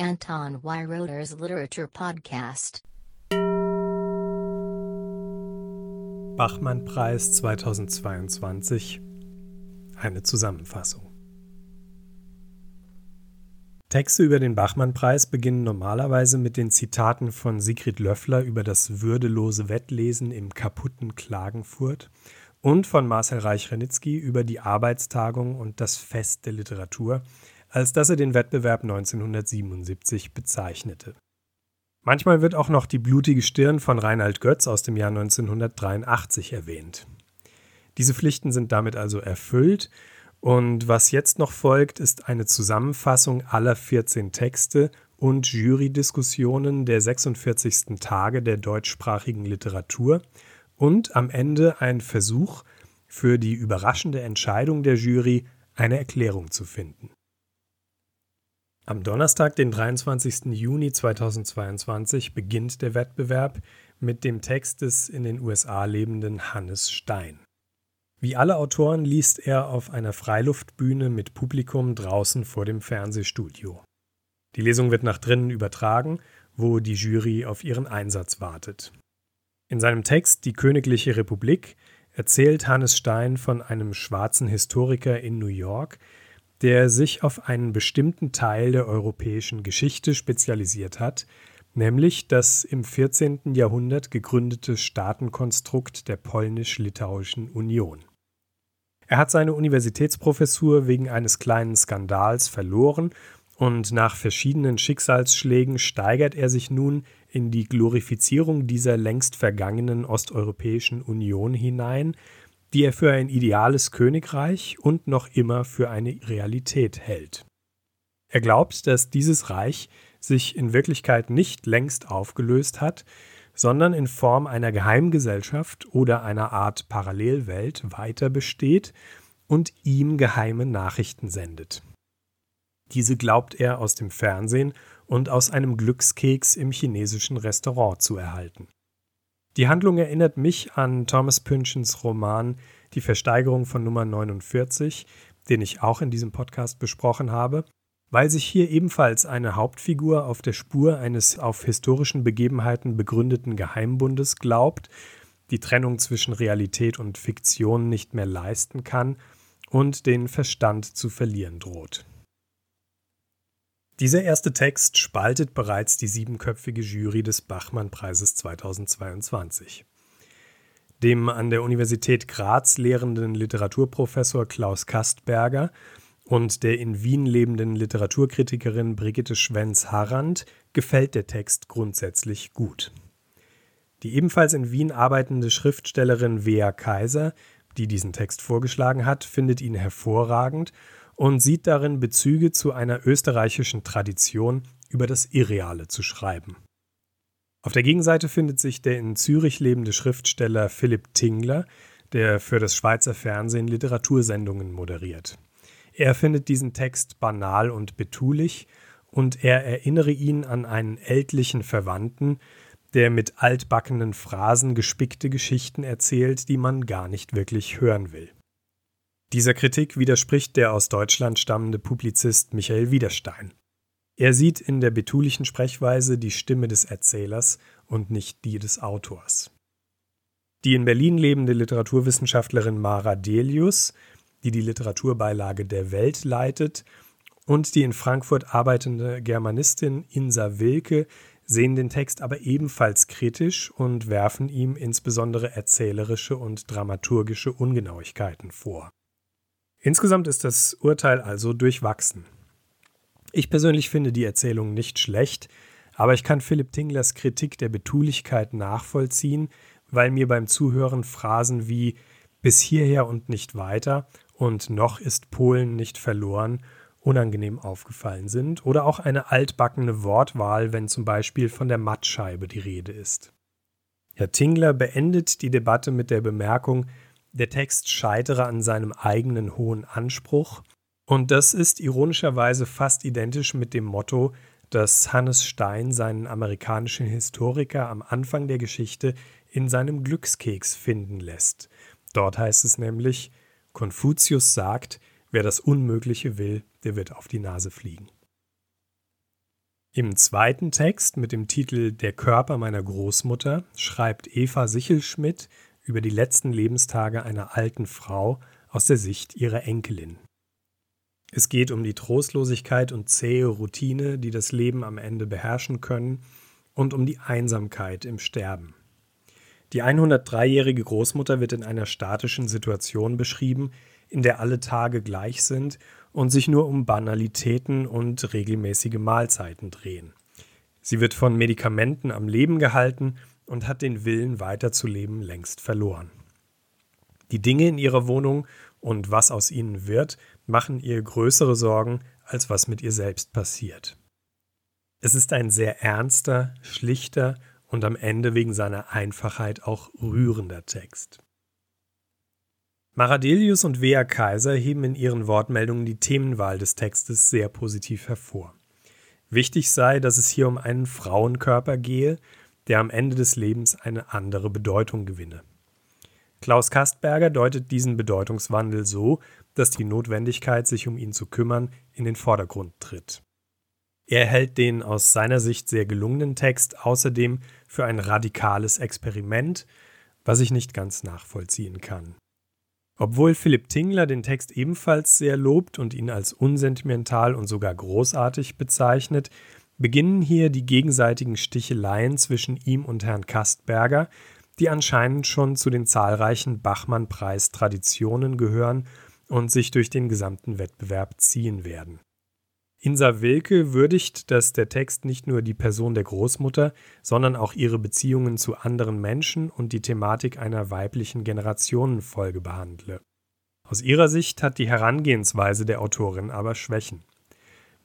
Anton Weiroder's Literature Podcast. Bachmann-Preis 2022. Eine Zusammenfassung. Texte über den Bachmann-Preis beginnen normalerweise mit den Zitaten von Sigrid Löffler über das würdelose Wettlesen im kaputten Klagenfurt und von Marcel Reich-Renitzky über die Arbeitstagung und das Fest der Literatur, als dass er den Wettbewerb 1977 bezeichnete. Manchmal wird auch noch die blutige Stirn von Reinhard Götz aus dem Jahr 1983 erwähnt. Diese Pflichten sind damit also erfüllt und was jetzt noch folgt, ist eine Zusammenfassung aller 14 Texte und Jurydiskussionen der 46. Tage der deutschsprachigen Literatur und am Ende ein Versuch, für die überraschende Entscheidung der Jury eine Erklärung zu finden. Am Donnerstag, den 23. Juni 2022, beginnt der Wettbewerb mit dem Text des in den USA lebenden Hannes Stein. Wie alle Autoren liest er auf einer Freiluftbühne mit Publikum draußen vor dem Fernsehstudio. Die Lesung wird nach drinnen übertragen, wo die Jury auf ihren Einsatz wartet. In seinem Text Die Königliche Republik erzählt Hannes Stein von einem schwarzen Historiker in New York, der sich auf einen bestimmten Teil der europäischen Geschichte spezialisiert hat, nämlich das im 14. Jahrhundert gegründete Staatenkonstrukt der polnisch-litauischen Union. Er hat seine Universitätsprofessur wegen eines kleinen Skandals verloren und nach verschiedenen Schicksalsschlägen steigert er sich nun in die Glorifizierung dieser längst vergangenen osteuropäischen Union hinein, die er für ein ideales Königreich und noch immer für eine Realität hält. Er glaubt, dass dieses Reich sich in Wirklichkeit nicht längst aufgelöst hat, sondern in Form einer Geheimgesellschaft oder einer Art Parallelwelt weiter besteht und ihm geheime Nachrichten sendet. Diese glaubt er aus dem Fernsehen und aus einem Glückskeks im chinesischen Restaurant zu erhalten. Die Handlung erinnert mich an Thomas Pynchons Roman Die Versteigerung von Nummer 49, den ich auch in diesem Podcast besprochen habe, weil sich hier ebenfalls eine Hauptfigur auf der Spur eines auf historischen Begebenheiten begründeten Geheimbundes glaubt, die Trennung zwischen Realität und Fiktion nicht mehr leisten kann und den Verstand zu verlieren droht. Dieser erste Text spaltet bereits die siebenköpfige Jury des Bachmann-Preises 2022. Dem an der Universität Graz lehrenden Literaturprofessor Klaus Kastberger und der in Wien lebenden Literaturkritikerin Brigitte Schwenz-Harrand gefällt der Text grundsätzlich gut. Die ebenfalls in Wien arbeitende Schriftstellerin Wea Kaiser, die diesen Text vorgeschlagen hat, findet ihn hervorragend und sieht darin Bezüge zu einer österreichischen Tradition, über das Irreale zu schreiben. Auf der Gegenseite findet sich der in Zürich lebende Schriftsteller Philipp Tingler, der für das Schweizer Fernsehen Literatursendungen moderiert. Er findet diesen Text banal und betulich und er erinnere ihn an einen ältlichen Verwandten, der mit altbackenen Phrasen gespickte Geschichten erzählt, die man gar nicht wirklich hören will. Dieser Kritik widerspricht der aus Deutschland stammende Publizist Michael Widerstein. Er sieht in der betulichen Sprechweise die Stimme des Erzählers und nicht die des Autors. Die in Berlin lebende Literaturwissenschaftlerin Mara Delius, die die Literaturbeilage der Welt leitet, und die in Frankfurt arbeitende Germanistin Insa Wilke sehen den Text aber ebenfalls kritisch und werfen ihm insbesondere erzählerische und dramaturgische Ungenauigkeiten vor. Insgesamt ist das Urteil also durchwachsen. Ich persönlich finde die Erzählung nicht schlecht, aber ich kann Philipp Tinglers Kritik der Betulichkeit nachvollziehen, weil mir beim Zuhören Phrasen wie bis hierher und nicht weiter und noch ist Polen nicht verloren unangenehm aufgefallen sind oder auch eine altbackene Wortwahl, wenn zum Beispiel von der Mattscheibe die Rede ist. Herr Tingler beendet die Debatte mit der Bemerkung, der Text scheitere an seinem eigenen hohen Anspruch. Und das ist ironischerweise fast identisch mit dem Motto, das Hannes Stein seinen amerikanischen Historiker am Anfang der Geschichte in seinem Glückskeks finden lässt. Dort heißt es nämlich, Konfuzius sagt, wer das Unmögliche will, der wird auf die Nase fliegen. Im zweiten Text mit dem Titel Der Körper meiner Großmutter schreibt Eva Sichelschmidt über die letzten Lebenstage einer alten Frau aus der Sicht ihrer Enkelin. Es geht um die Trostlosigkeit und zähe Routine, die das Leben am Ende beherrschen können, und um die Einsamkeit im Sterben. Die 103-jährige Großmutter wird in einer statischen Situation beschrieben, in der alle Tage gleich sind und sich nur um Banalitäten und regelmäßige Mahlzeiten drehen. Sie wird von Medikamenten am Leben gehalten und hat den Willen weiterzuleben längst verloren. Die Dinge in ihrer Wohnung und was aus ihnen wird, machen ihr größere Sorgen, als was mit ihr selbst passiert. Es ist ein sehr ernster, schlichter und am Ende wegen seiner Einfachheit auch rührender Text. Maradelius und Wea Kaiser heben in ihren Wortmeldungen die Themenwahl des Textes sehr positiv hervor. Wichtig sei, dass es hier um einen Frauenkörper gehe, der am Ende des Lebens eine andere Bedeutung gewinne. Klaus Kastberger deutet diesen Bedeutungswandel so, dass die Notwendigkeit, sich um ihn zu kümmern, in den Vordergrund tritt. Er hält den aus seiner Sicht sehr gelungenen Text außerdem für ein radikales Experiment, was ich nicht ganz nachvollziehen kann. Obwohl Philipp Tingler den Text ebenfalls sehr lobt und ihn als unsentimental und sogar großartig bezeichnet, beginnen hier die gegenseitigen Sticheleien zwischen ihm und Herrn Kastberger, die anscheinend schon zu den zahlreichen Bachmann-Preis-Traditionen gehören und sich durch den gesamten Wettbewerb ziehen werden. Insa Wilke würdigt, dass der Text nicht nur die Person der Großmutter, sondern auch ihre Beziehungen zu anderen Menschen und die Thematik einer weiblichen Generationenfolge behandle. Aus ihrer Sicht hat die Herangehensweise der Autorin aber Schwächen.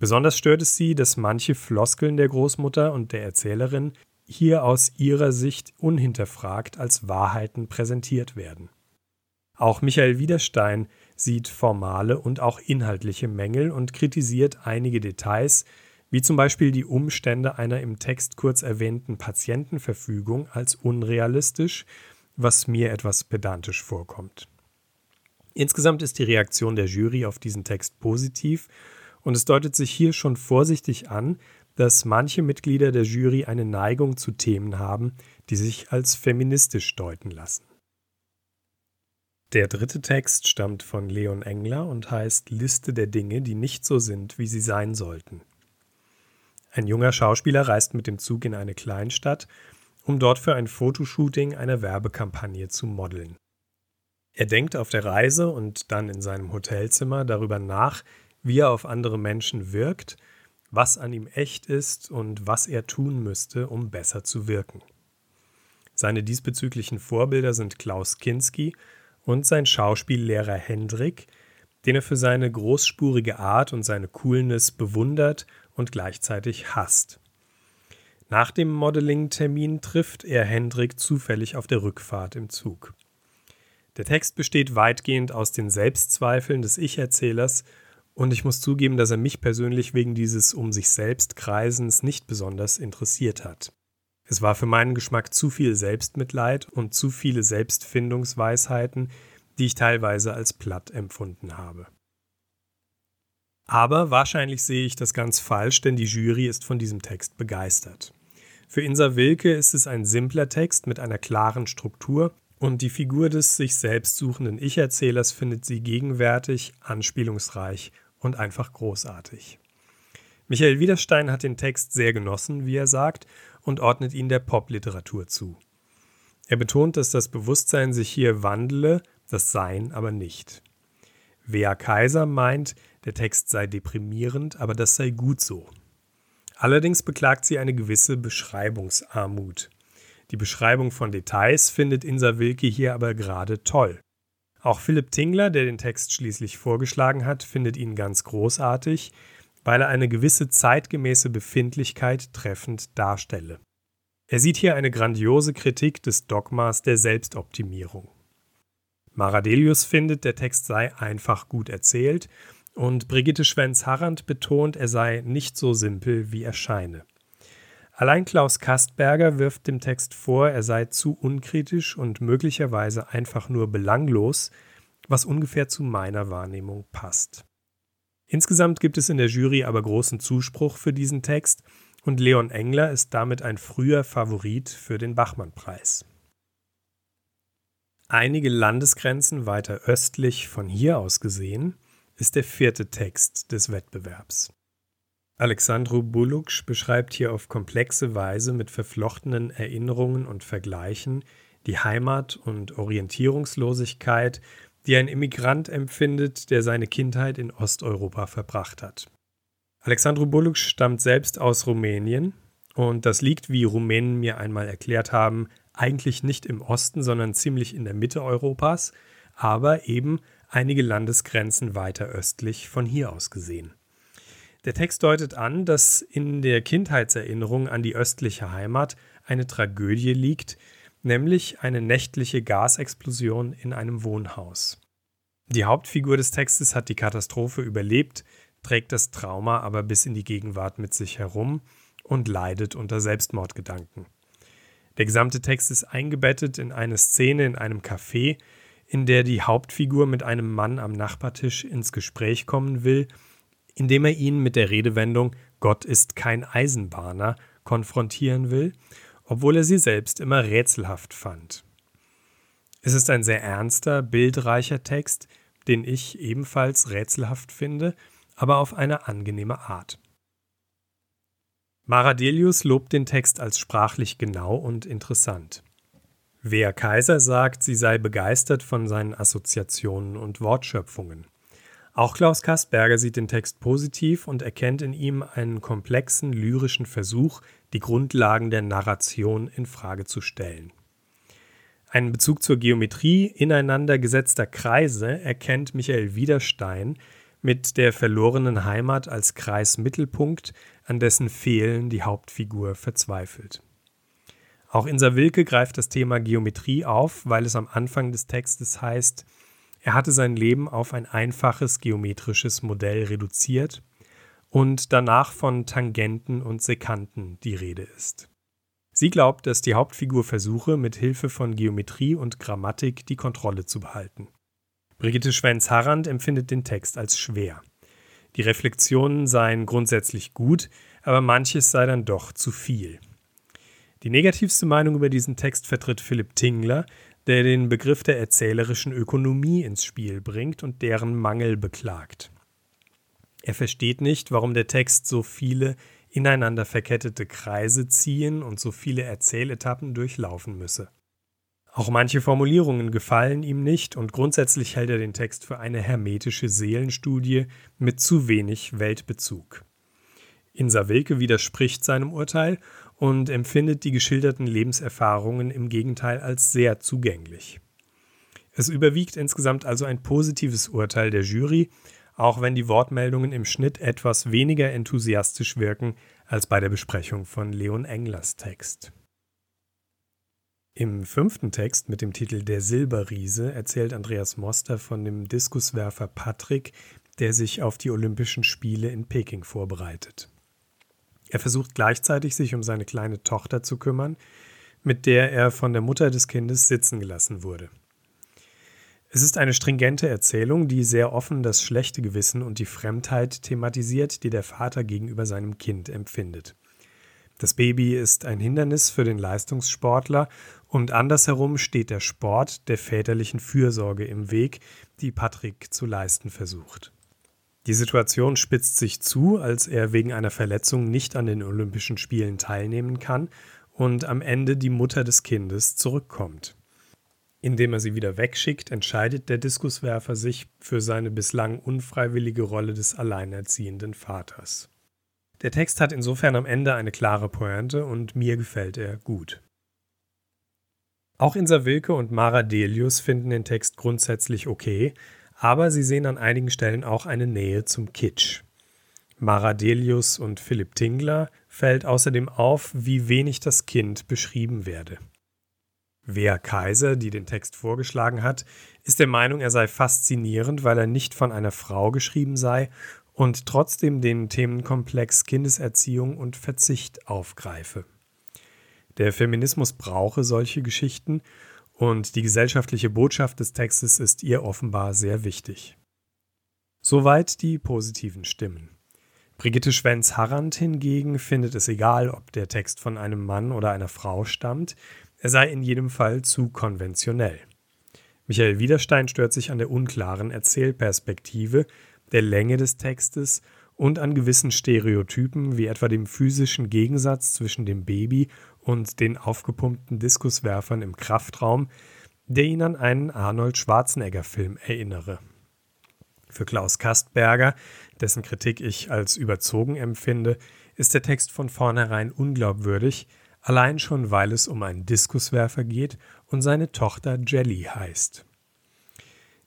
Besonders stört es sie, dass manche Floskeln der Großmutter und der Erzählerin hier aus ihrer Sicht unhinterfragt als Wahrheiten präsentiert werden. Auch Michael Widerstein sieht formale und auch inhaltliche Mängel und kritisiert einige Details, wie zum Beispiel die Umstände einer im Text kurz erwähnten Patientenverfügung als unrealistisch, was mir etwas pedantisch vorkommt. Insgesamt ist die Reaktion der Jury auf diesen Text positiv und es deutet sich hier schon vorsichtig an, dass manche Mitglieder der Jury eine Neigung zu Themen haben, die sich als feministisch deuten lassen. Der dritte Text stammt von Leon Engler und heißt Liste der Dinge, die nicht so sind, wie sie sein sollten. Ein junger Schauspieler reist mit dem Zug in eine Kleinstadt, um dort für ein Fotoshooting einer Werbekampagne zu modeln. Er denkt auf der Reise und dann in seinem Hotelzimmer darüber nach, wie er auf andere Menschen wirkt, was an ihm echt ist und was er tun müsste, um besser zu wirken. Seine diesbezüglichen Vorbilder sind Klaus Kinski und sein Schauspiellehrer Hendrik, den er für seine großspurige Art und seine Coolness bewundert und gleichzeitig hasst. Nach dem Modeling-Termin trifft er Hendrik zufällig auf der Rückfahrt im Zug. Der Text besteht weitgehend aus den Selbstzweifeln des Ich-Erzählers und ich muss zugeben, dass er mich persönlich wegen dieses um sich selbst Kreisens nicht besonders interessiert hat. Es war für meinen Geschmack zu viel Selbstmitleid und zu viele Selbstfindungsweisheiten, die ich teilweise als platt empfunden habe. Aber wahrscheinlich sehe ich das ganz falsch, denn die Jury ist von diesem Text begeistert. Für Insa Wilke ist es ein simpler Text mit einer klaren Struktur und die Figur des sich selbst suchenden Ich-Erzählers findet sie gegenwärtig, anspielungsreich und einfach großartig. Michael Widerstein hat den Text sehr genossen, wie er sagt, und ordnet ihn der Popliteratur zu. Er betont, dass das Bewusstsein sich hier wandle, das Sein aber nicht. Wea Kaiser meint, der Text sei deprimierend, aber das sei gut so. Allerdings beklagt sie eine gewisse Beschreibungsarmut. Die Beschreibung von Details findet Insa Wilke hier aber gerade toll. Auch Philipp Tingler, der den Text schließlich vorgeschlagen hat, findet ihn ganz großartig, weil er eine gewisse zeitgemäße Befindlichkeit treffend darstelle. Er sieht hier eine grandiose Kritik des Dogmas der Selbstoptimierung. Maradelius findet, der Text sei einfach gut erzählt und Brigitte Schwenz-Harrand betont, er sei nicht so simpel, wie er scheine. Allein Klaus Kastberger wirft dem Text vor, er sei zu unkritisch und möglicherweise einfach nur belanglos, was ungefähr zu meiner Wahrnehmung passt. Insgesamt gibt es in der Jury aber großen Zuspruch für diesen Text und Leon Engler ist damit ein früher Favorit für den Bachmann-Preis. Einige Landesgrenzen weiter östlich von hier aus gesehen ist der vierte Text des Wettbewerbs. Alexandru Buluksch beschreibt hier auf komplexe Weise mit verflochtenen Erinnerungen und Vergleichen die Heimat und Orientierungslosigkeit, die ein Immigrant empfindet, der seine Kindheit in Osteuropa verbracht hat. Alexandru Buluksch stammt selbst aus Rumänien und das liegt, wie Rumänen mir einmal erklärt haben, eigentlich nicht im Osten, sondern ziemlich in der Mitte Europas, aber eben einige Landesgrenzen weiter östlich von hier aus gesehen. Der Text deutet an, dass in der Kindheitserinnerung an die östliche Heimat eine Tragödie liegt, nämlich eine nächtliche Gasexplosion in einem Wohnhaus. Die Hauptfigur des Textes hat die Katastrophe überlebt, trägt das Trauma aber bis in die Gegenwart mit sich herum und leidet unter Selbstmordgedanken. Der gesamte Text ist eingebettet in eine Szene in einem Café, in der die Hauptfigur mit einem Mann am Nachbartisch ins Gespräch kommen will, indem er ihn mit der Redewendung Gott ist kein Eisenbahner konfrontieren will, obwohl er sie selbst immer rätselhaft fand. Es ist ein sehr ernster, bildreicher Text, den ich ebenfalls rätselhaft finde, aber auf eine angenehme Art. Maradelius lobt den Text als sprachlich genau und interessant. Wer Kaiser sagt, sie sei begeistert von seinen Assoziationen und Wortschöpfungen. Auch Klaus Kastberger sieht den Text positiv und erkennt in ihm einen komplexen lyrischen Versuch, die Grundlagen der Narration in Frage zu stellen. Einen Bezug zur Geometrie ineinander gesetzter Kreise erkennt Michael Widerstein mit der verlorenen Heimat als Kreismittelpunkt, an dessen Fehlen die Hauptfigur verzweifelt. Auch Insa Wilke greift das Thema Geometrie auf, weil es am Anfang des Textes heißt, er hatte sein Leben auf ein einfaches geometrisches Modell reduziert und danach von Tangenten und Sekanten die Rede ist. Sie glaubt, dass die Hauptfigur versuche, mit Hilfe von Geometrie und Grammatik die Kontrolle zu behalten. Brigitte Schwenz-Harrand empfindet den Text als schwer. Die Reflexionen seien grundsätzlich gut, aber manches sei dann doch zu viel. Die negativste Meinung über diesen Text vertritt Philipp Tingler, der den Begriff der erzählerischen Ökonomie ins Spiel bringt und deren Mangel beklagt. Er versteht nicht, warum der Text so viele ineinander verkettete Kreise ziehen und so viele Erzähletappen durchlaufen müsse. Auch manche Formulierungen gefallen ihm nicht und grundsätzlich hält er den Text für eine hermetische Seelenstudie mit zu wenig Weltbezug. Insa Wilke widerspricht seinem Urteil und empfindet die geschilderten Lebenserfahrungen im Gegenteil als sehr zugänglich. Es überwiegt insgesamt also ein positives Urteil der Jury, auch wenn die Wortmeldungen im Schnitt etwas weniger enthusiastisch wirken als bei der Besprechung von Leon Englers Text. Im fünften Text mit dem Titel Der Silberriese erzählt Andreas Moster von dem Diskuswerfer Patrick, der sich auf die Olympischen Spiele in Peking vorbereitet. Er versucht gleichzeitig, sich um seine kleine Tochter zu kümmern, mit der er von der Mutter des Kindes sitzen gelassen wurde. Es ist eine stringente Erzählung, die sehr offen das schlechte Gewissen und die Fremdheit thematisiert, die der Vater gegenüber seinem Kind empfindet. Das Baby ist ein Hindernis für den Leistungssportler und andersherum steht der Sport der väterlichen Fürsorge im Weg, die Patrick zu leisten versucht. Die Situation spitzt sich zu, als er wegen einer Verletzung nicht an den Olympischen Spielen teilnehmen kann und am Ende die Mutter des Kindes zurückkommt. Indem er sie wieder wegschickt, entscheidet der Diskuswerfer sich für seine bislang unfreiwillige Rolle des alleinerziehenden Vaters. Der Text hat insofern am Ende eine klare Pointe und mir gefällt er gut. Auch Insa Wilke und Mara Delius finden den Text grundsätzlich okay, aber sie sehen an einigen Stellen auch eine Nähe zum Kitsch. Mara Delius und Philipp Tingler fällt außerdem auf, wie wenig das Kind beschrieben werde. Wer Kaiser, die den Text vorgeschlagen hat, ist der Meinung, er sei faszinierend, weil er nicht von einer Frau geschrieben sei und trotzdem den Themenkomplex Kindeserziehung und Verzicht aufgreife. Der Feminismus brauche solche Geschichten und die gesellschaftliche Botschaft des Textes ist ihr offenbar sehr wichtig. Soweit die positiven Stimmen. Brigitte Schwenz-Harrand hingegen findet es egal, ob der Text von einem Mann oder einer Frau stammt, er sei in jedem Fall zu konventionell. Michael Widerstein stört sich an der unklaren Erzählperspektive, der Länge des Textes und an gewissen Stereotypen, wie etwa dem physischen Gegensatz zwischen dem Baby und den aufgepumpten Diskuswerfern im Kraftraum, der ihn an einen Arnold Schwarzenegger-Film erinnere. Für Klaus Kastberger, dessen Kritik ich als überzogen empfinde, ist der Text von vornherein unglaubwürdig, allein schon weil es um einen Diskuswerfer geht und seine Tochter Jelly heißt.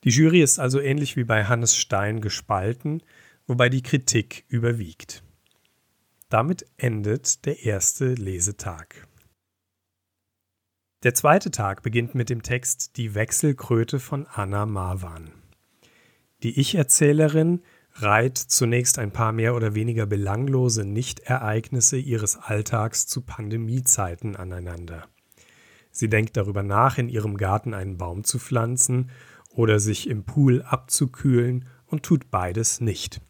Die Jury ist also ähnlich wie bei Hannes Stein gespalten, wobei die Kritik überwiegt. Damit endet der erste Lesetag. Der zweite Tag beginnt mit dem Text Die Wechselkröte von Anna Marwan. Die Ich-Erzählerin reiht zunächst ein paar mehr oder weniger belanglose Nichtereignisse ihres Alltags zu Pandemiezeiten aneinander. Sie denkt darüber nach, in ihrem Garten einen Baum zu pflanzen oder sich im Pool abzukühlen und tut beides nicht.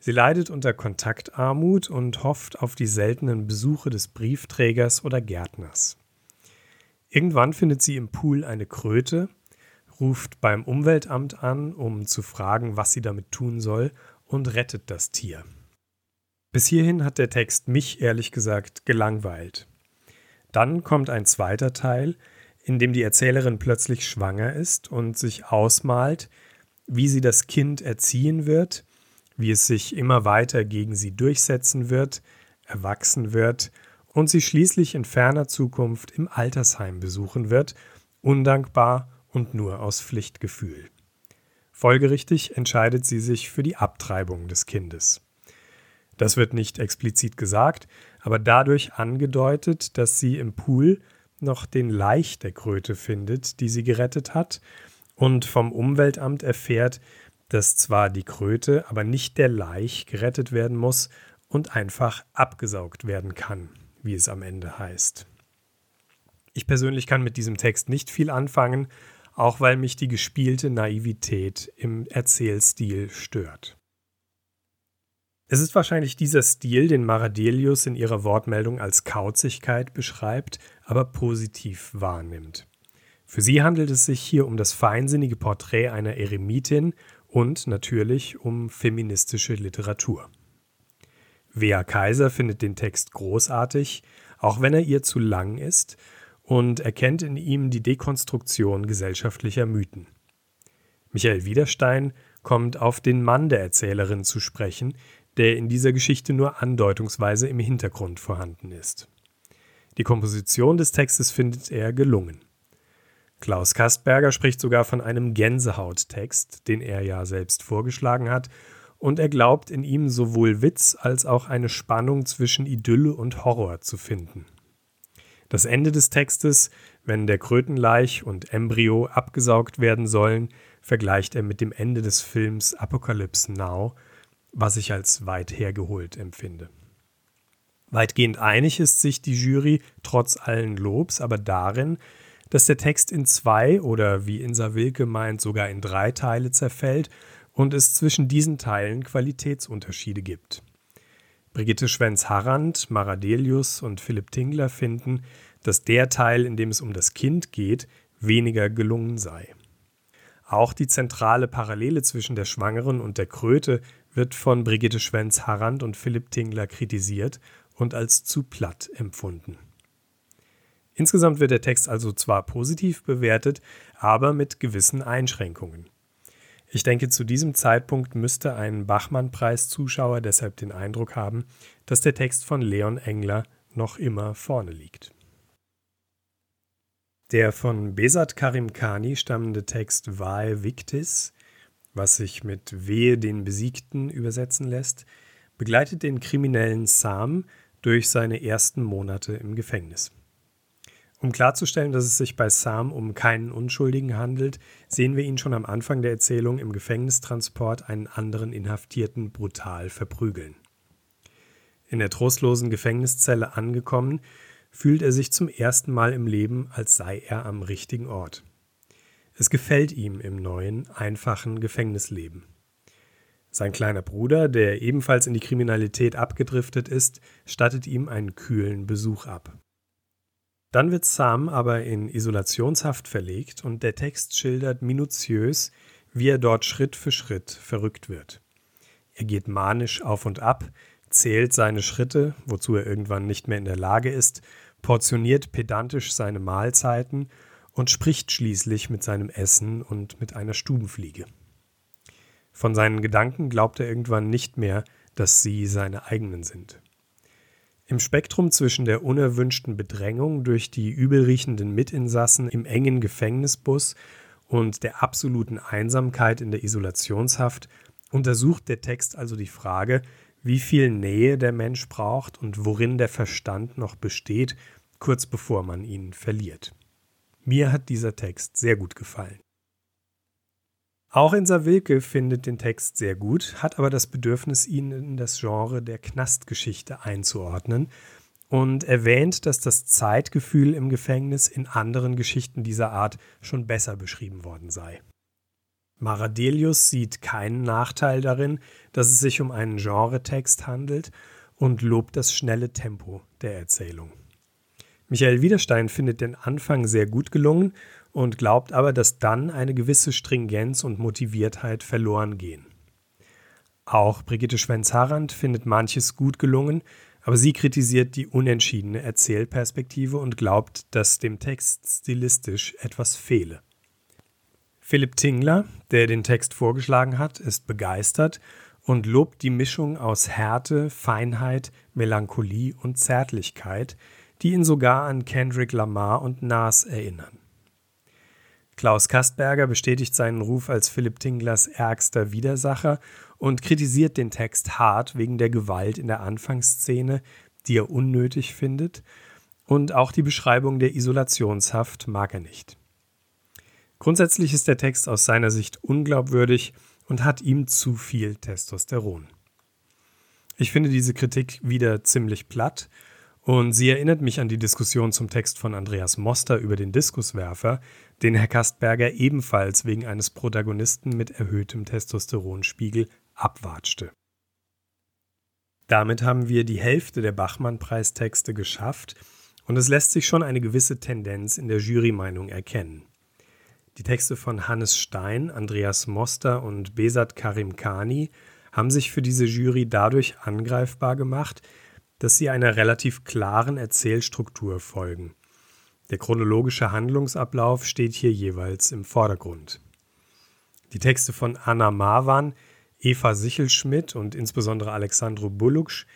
Sie leidet unter Kontaktarmut und hofft auf die seltenen Besuche des Briefträgers oder Gärtners. Irgendwann findet sie im Pool eine Kröte, ruft beim Umweltamt an, um zu fragen, was sie damit tun soll, und rettet das Tier. Bis hierhin hat der Text mich ehrlich gesagt gelangweilt. Dann kommt ein zweiter Teil, in dem die Erzählerin plötzlich schwanger ist und sich ausmalt, wie sie das Kind erziehen wird, wie es sich immer weiter gegen sie durchsetzen wird, erwachsen wird und sie schließlich in ferner Zukunft im Altersheim besuchen wird, undankbar und nur aus Pflichtgefühl. Folgerichtig entscheidet sie sich für die Abtreibung des Kindes. Das wird nicht explizit gesagt, aber dadurch angedeutet, dass sie im Pool noch den Laich der Kröte findet, die sie gerettet hat, und vom Umweltamt erfährt, dass zwar die Kröte, aber nicht der Laich gerettet werden muss und einfach abgesaugt werden kann, wie es am Ende heißt. Ich persönlich kann mit diesem Text nicht viel anfangen, auch weil mich die gespielte Naivität im Erzählstil stört. Es ist wahrscheinlich dieser Stil, den Maradelius in ihrer Wortmeldung als Kauzigkeit beschreibt, aber positiv wahrnimmt. Für sie handelt es sich hier um das feinsinnige Porträt einer Eremitin und natürlich um feministische Literatur. Wea Kaiser findet den Text großartig, auch wenn er ihr zu lang ist und erkennt in ihm die Dekonstruktion gesellschaftlicher Mythen. Michael Widerstein kommt auf den Mann der Erzählerin zu sprechen, der in dieser Geschichte nur andeutungsweise im Hintergrund vorhanden ist. Die Komposition des Textes findet er gelungen. Klaus Kastberger spricht sogar von einem Gänsehauttext, den er ja selbst vorgeschlagen hat, und er glaubt in ihm sowohl Witz als auch eine Spannung zwischen Idylle und Horror zu finden. Das Ende des Textes, wenn der Krötenlaich und Embryo abgesaugt werden sollen, vergleicht er mit dem Ende des Films Apocalypse Now, was ich als weit hergeholt empfinde. Weitgehend einig ist sich die Jury trotz allen Lobs aber darin, dass der Text in zwei oder wie Insa Wilke meint sogar in drei Teile zerfällt und es zwischen diesen Teilen Qualitätsunterschiede gibt. Brigitte Schwenz-Harrand, Maradelius und Philipp Tingler finden, dass der Teil, in dem es um das Kind geht, weniger gelungen sei. Auch die zentrale Parallele zwischen der Schwangeren und der Kröte wird von Brigitte Schwenz-Harrand und Philipp Tingler kritisiert und als zu platt empfunden. Insgesamt wird der Text also zwar positiv bewertet, aber mit gewissen Einschränkungen. Ich denke, zu diesem Zeitpunkt müsste ein Bachmann-Preis-Zuschauer deshalb den Eindruck haben, dass der Text von Leon Engler noch immer vorne liegt. Der von Besat Karim Khani stammende Text Vae Victis, was sich mit Wehe den Besiegten übersetzen lässt, begleitet den kriminellen Sam durch seine ersten Monate im Gefängnis. Um klarzustellen, dass es sich bei Sam um keinen Unschuldigen handelt, sehen wir ihn schon am Anfang der Erzählung im Gefängnistransport einen anderen Inhaftierten brutal verprügeln. In der trostlosen Gefängniszelle angekommen, fühlt er sich zum ersten Mal im Leben, als sei er am richtigen Ort. Es gefällt ihm im neuen, einfachen Gefängnisleben. Sein kleiner Bruder, der ebenfalls in die Kriminalität abgedriftet ist, stattet ihm einen kühlen Besuch ab. Dann wird Sam aber in Isolationshaft verlegt und der Text schildert minutiös, wie er dort Schritt für Schritt verrückt wird. Er geht manisch auf und ab, zählt seine Schritte, wozu er irgendwann nicht mehr in der Lage ist, portioniert pedantisch seine Mahlzeiten und spricht schließlich mit seinem Essen und mit einer Stubenfliege. Von seinen Gedanken glaubt er irgendwann nicht mehr, dass sie seine eigenen sind. Im Spektrum zwischen der unerwünschten Bedrängung durch die übelriechenden Mitinsassen im engen Gefängnisbus und der absoluten Einsamkeit in der Isolationshaft untersucht der Text also die Frage, wie viel Nähe der Mensch braucht und worin der Verstand noch besteht, kurz bevor man ihn verliert. Mir hat dieser Text sehr gut gefallen. Auch Insa Wilke findet den Text sehr gut, hat aber das Bedürfnis, ihn in das Genre der Knastgeschichte einzuordnen und erwähnt, dass das Zeitgefühl im Gefängnis in anderen Geschichten dieser Art schon besser beschrieben worden sei. Maradelius sieht keinen Nachteil darin, dass es sich um einen Genretext handelt und lobt das schnelle Tempo der Erzählung. Michael Widerstein findet den Anfang sehr gut gelungen und glaubt aber, dass dann eine gewisse Stringenz und Motiviertheit verloren gehen. Auch Brigitte Schwenz-Harrand findet manches gut gelungen, aber sie kritisiert die unentschiedene Erzählperspektive und glaubt, dass dem Text stilistisch etwas fehle. Philipp Tingler, der den Text vorgeschlagen hat, ist begeistert und lobt die Mischung aus Härte, Feinheit, Melancholie und Zärtlichkeit, die ihn sogar an Kendrick Lamar und Nas erinnern. Klaus Kastberger bestätigt seinen Ruf als Philipp Tinglers ärgster Widersacher und kritisiert den Text hart wegen der Gewalt in der Anfangsszene, die er unnötig findet, und auch die Beschreibung der Isolationshaft mag er nicht. Grundsätzlich ist der Text aus seiner Sicht unglaubwürdig und hat ihm zu viel Testosteron. Ich finde diese Kritik wieder ziemlich platt und sie erinnert mich an die Diskussion zum Text von Andreas Moster über den Diskuswerfer, den Herr Kastberger ebenfalls wegen eines Protagonisten mit erhöhtem Testosteronspiegel abwatschte. Damit haben wir die Hälfte der Bachmann-Preistexte geschafft und es lässt sich schon eine gewisse Tendenz in der Jurymeinung erkennen. Die Texte von Hannes Stein, Andreas Moster und Besat Karim Kani haben sich für diese Jury dadurch angreifbar gemacht, dass sie einer relativ klaren Erzählstruktur folgen. Der chronologische Handlungsablauf steht hier jeweils im Vordergrund. Die Texte von Anna Marwan, Eva Sichelschmidt und insbesondere Alexandro Buluksch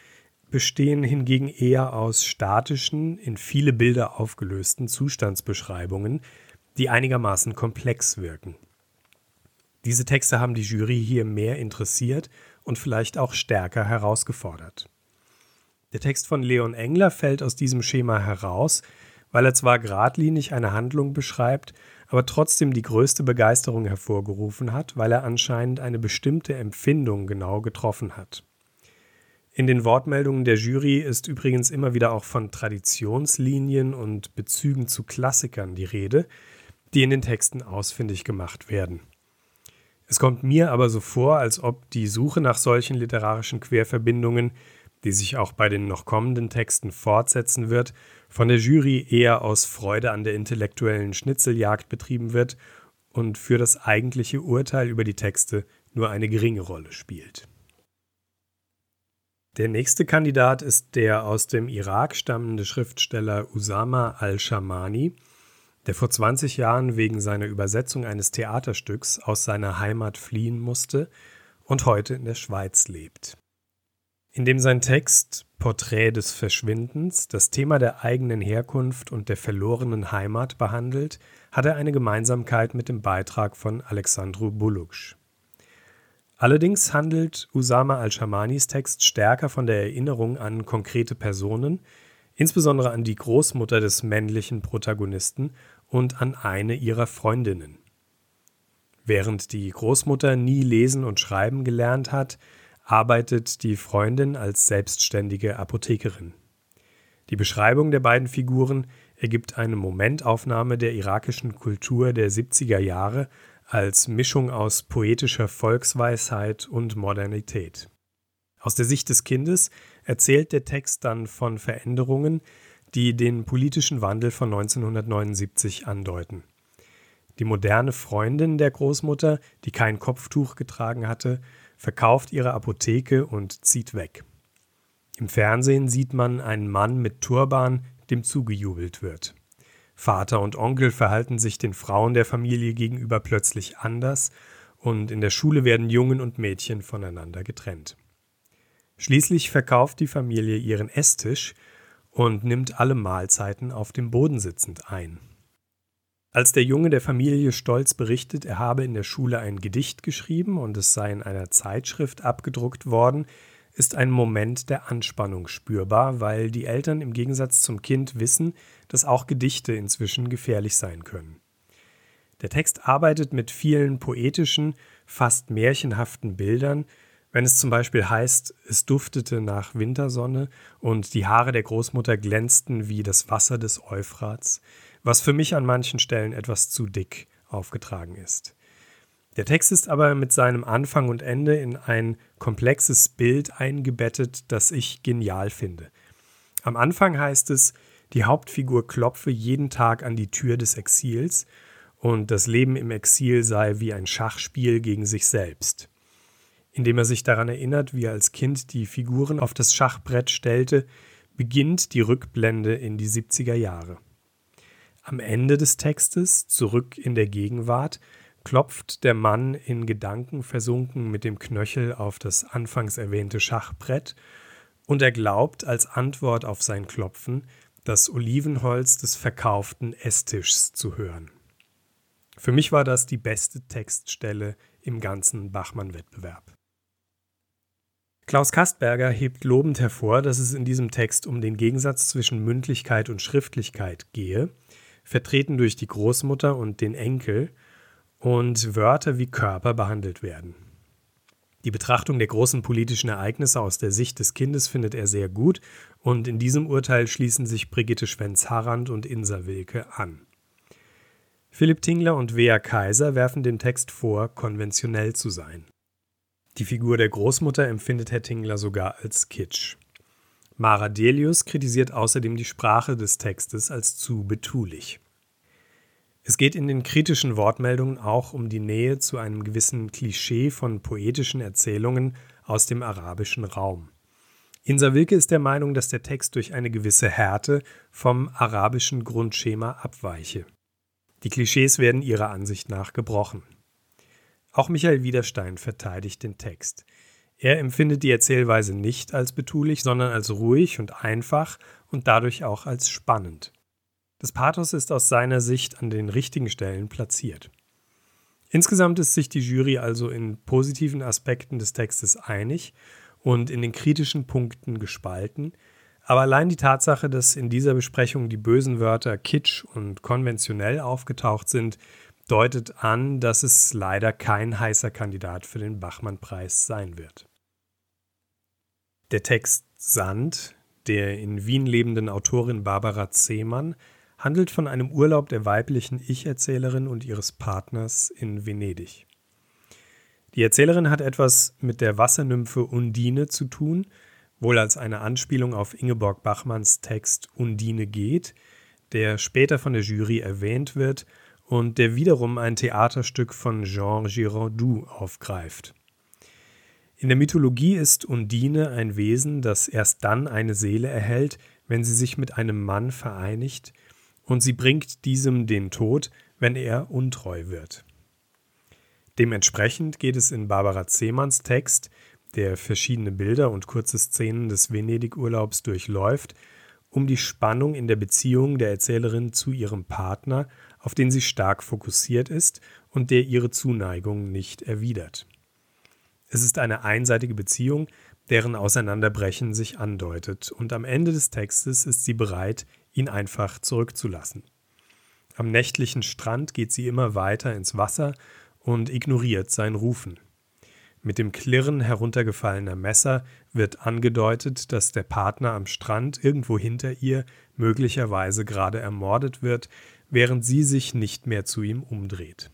bestehen hingegen eher aus statischen, in viele Bilder aufgelösten Zustandsbeschreibungen, die einigermaßen komplex wirken. Diese Texte haben die Jury hier mehr interessiert und vielleicht auch stärker herausgefordert. Der Text von Leon Engler fällt aus diesem Schema heraus, weil er zwar geradlinig eine Handlung beschreibt, aber trotzdem die größte Begeisterung hervorgerufen hat, weil er anscheinend eine bestimmte Empfindung genau getroffen hat. In den Wortmeldungen der Jury ist übrigens immer wieder auch von Traditionslinien und Bezügen zu Klassikern die Rede, die in den Texten ausfindig gemacht werden. Es kommt mir aber so vor, als ob die Suche nach solchen literarischen Querverbindungen die sich auch bei den noch kommenden Texten fortsetzen wird, von der Jury eher aus Freude an der intellektuellen Schnitzeljagd betrieben wird und für das eigentliche Urteil über die Texte nur eine geringe Rolle spielt. Der nächste Kandidat ist der aus dem Irak stammende Schriftsteller Usama al-Shamani, der vor 20 Jahren wegen seiner Übersetzung eines Theaterstücks aus seiner Heimat fliehen musste und heute in der Schweiz lebt in dem sein Text Porträt des Verschwindens das Thema der eigenen Herkunft und der verlorenen Heimat behandelt, hat er eine Gemeinsamkeit mit dem Beitrag von Alexandru Buluksch. Allerdings handelt Usama al-Shamanis Text stärker von der Erinnerung an konkrete Personen, insbesondere an die Großmutter des männlichen Protagonisten und an eine ihrer Freundinnen. Während die Großmutter nie lesen und schreiben gelernt hat, arbeitet die Freundin als selbstständige Apothekerin. Die Beschreibung der beiden Figuren ergibt eine Momentaufnahme der irakischen Kultur der 70er Jahre, als Mischung aus poetischer Volksweisheit und Modernität. Aus der Sicht des Kindes erzählt der Text dann von Veränderungen, die den politischen Wandel von 1979 andeuten. Die moderne Freundin der Großmutter, die kein Kopftuch getragen hatte, verkauft ihre Apotheke und zieht weg. Im Fernsehen sieht man einen Mann mit Turban, dem zugejubelt wird. Vater und Onkel verhalten sich den Frauen der Familie gegenüber plötzlich anders und in der Schule werden Jungen und Mädchen voneinander getrennt. Schließlich verkauft die Familie ihren Esstisch und nimmt alle Mahlzeiten auf dem Boden sitzend ein. Als der Junge der Familie stolz berichtet, er habe in der Schule ein Gedicht geschrieben und es sei in einer Zeitschrift abgedruckt worden, ist ein Moment der Anspannung spürbar, weil die Eltern im Gegensatz zum Kind wissen, dass auch Gedichte inzwischen gefährlich sein können. Der Text arbeitet mit vielen poetischen, fast märchenhaften Bildern, wenn es zum Beispiel heißt, es duftete nach Wintersonne und die Haare der Großmutter glänzten wie das Wasser des Euphrats, was für mich an manchen Stellen etwas zu dick aufgetragen ist. Der Text ist aber mit seinem Anfang und Ende in ein komplexes Bild eingebettet, das ich genial finde. Am Anfang heißt es, die Hauptfigur klopfe jeden Tag an die Tür des Exils und das Leben im Exil sei wie ein Schachspiel gegen sich selbst. Indem er sich daran erinnert, wie er als Kind die Figuren auf das Schachbrett stellte, beginnt die Rückblende in die 70er Jahre. Am Ende des Textes, zurück in der Gegenwart, klopft der Mann in Gedanken versunken mit dem Knöchel auf das anfangs erwähnte Schachbrett und er glaubt als Antwort auf sein Klopfen das Olivenholz des verkauften Esstischs zu hören. Für mich war das die beste Textstelle im ganzen Bachmann-Wettbewerb. Klaus Kastberger hebt lobend hervor, dass es in diesem Text um den Gegensatz zwischen Mündlichkeit und Schriftlichkeit gehe vertreten durch die Großmutter und den Enkel, und Wörter wie Körper behandelt werden. Die Betrachtung der großen politischen Ereignisse aus der Sicht des Kindes findet er sehr gut, und in diesem Urteil schließen sich Brigitte Schwenz-Harrand und Insa Wilke an. Philipp Tingler und Wea Kaiser werfen dem Text vor, konventionell zu sein. Die Figur der Großmutter empfindet Herr Tingler sogar als Kitsch. Mara Delius kritisiert außerdem die Sprache des Textes als zu betulich. Es geht in den kritischen Wortmeldungen auch um die Nähe zu einem gewissen Klischee von poetischen Erzählungen aus dem arabischen Raum. Insa Wilke ist der Meinung, dass der Text durch eine gewisse Härte vom arabischen Grundschema abweiche. Die Klischees werden ihrer Ansicht nach gebrochen. Auch Michael Widerstein verteidigt den Text. Er empfindet die Erzählweise nicht als betulich, sondern als ruhig und einfach und dadurch auch als spannend. Das Pathos ist aus seiner Sicht an den richtigen Stellen platziert. Insgesamt ist sich die Jury also in positiven Aspekten des Textes einig und in den kritischen Punkten gespalten, aber allein die Tatsache, dass in dieser Besprechung die bösen Wörter kitsch und konventionell aufgetaucht sind, deutet an, dass es leider kein heißer Kandidat für den Bachmann-Preis sein wird. Der Text Sand der in Wien lebenden Autorin Barbara Zehmann handelt von einem Urlaub der weiblichen Ich-Erzählerin und ihres Partners in Venedig. Die Erzählerin hat etwas mit der Wassernymphe Undine zu tun, wohl als eine Anspielung auf Ingeborg Bachmanns Text Undine geht, der später von der Jury erwähnt wird und der wiederum ein Theaterstück von Jean Giraudoux aufgreift. In der Mythologie ist Undine ein Wesen, das erst dann eine Seele erhält, wenn sie sich mit einem Mann vereinigt, und sie bringt diesem den Tod, wenn er untreu wird. Dementsprechend geht es in Barbara Zehmanns Text, der verschiedene Bilder und kurze Szenen des Venedig-Urlaubs durchläuft, um die Spannung in der Beziehung der Erzählerin zu ihrem Partner auf den sie stark fokussiert ist und der ihre Zuneigung nicht erwidert. Es ist eine einseitige Beziehung, deren Auseinanderbrechen sich andeutet, und am Ende des Textes ist sie bereit, ihn einfach zurückzulassen. Am nächtlichen Strand geht sie immer weiter ins Wasser und ignoriert sein Rufen. Mit dem Klirren heruntergefallener Messer wird angedeutet, dass der Partner am Strand irgendwo hinter ihr möglicherweise gerade ermordet wird, während sie sich nicht mehr zu ihm umdreht.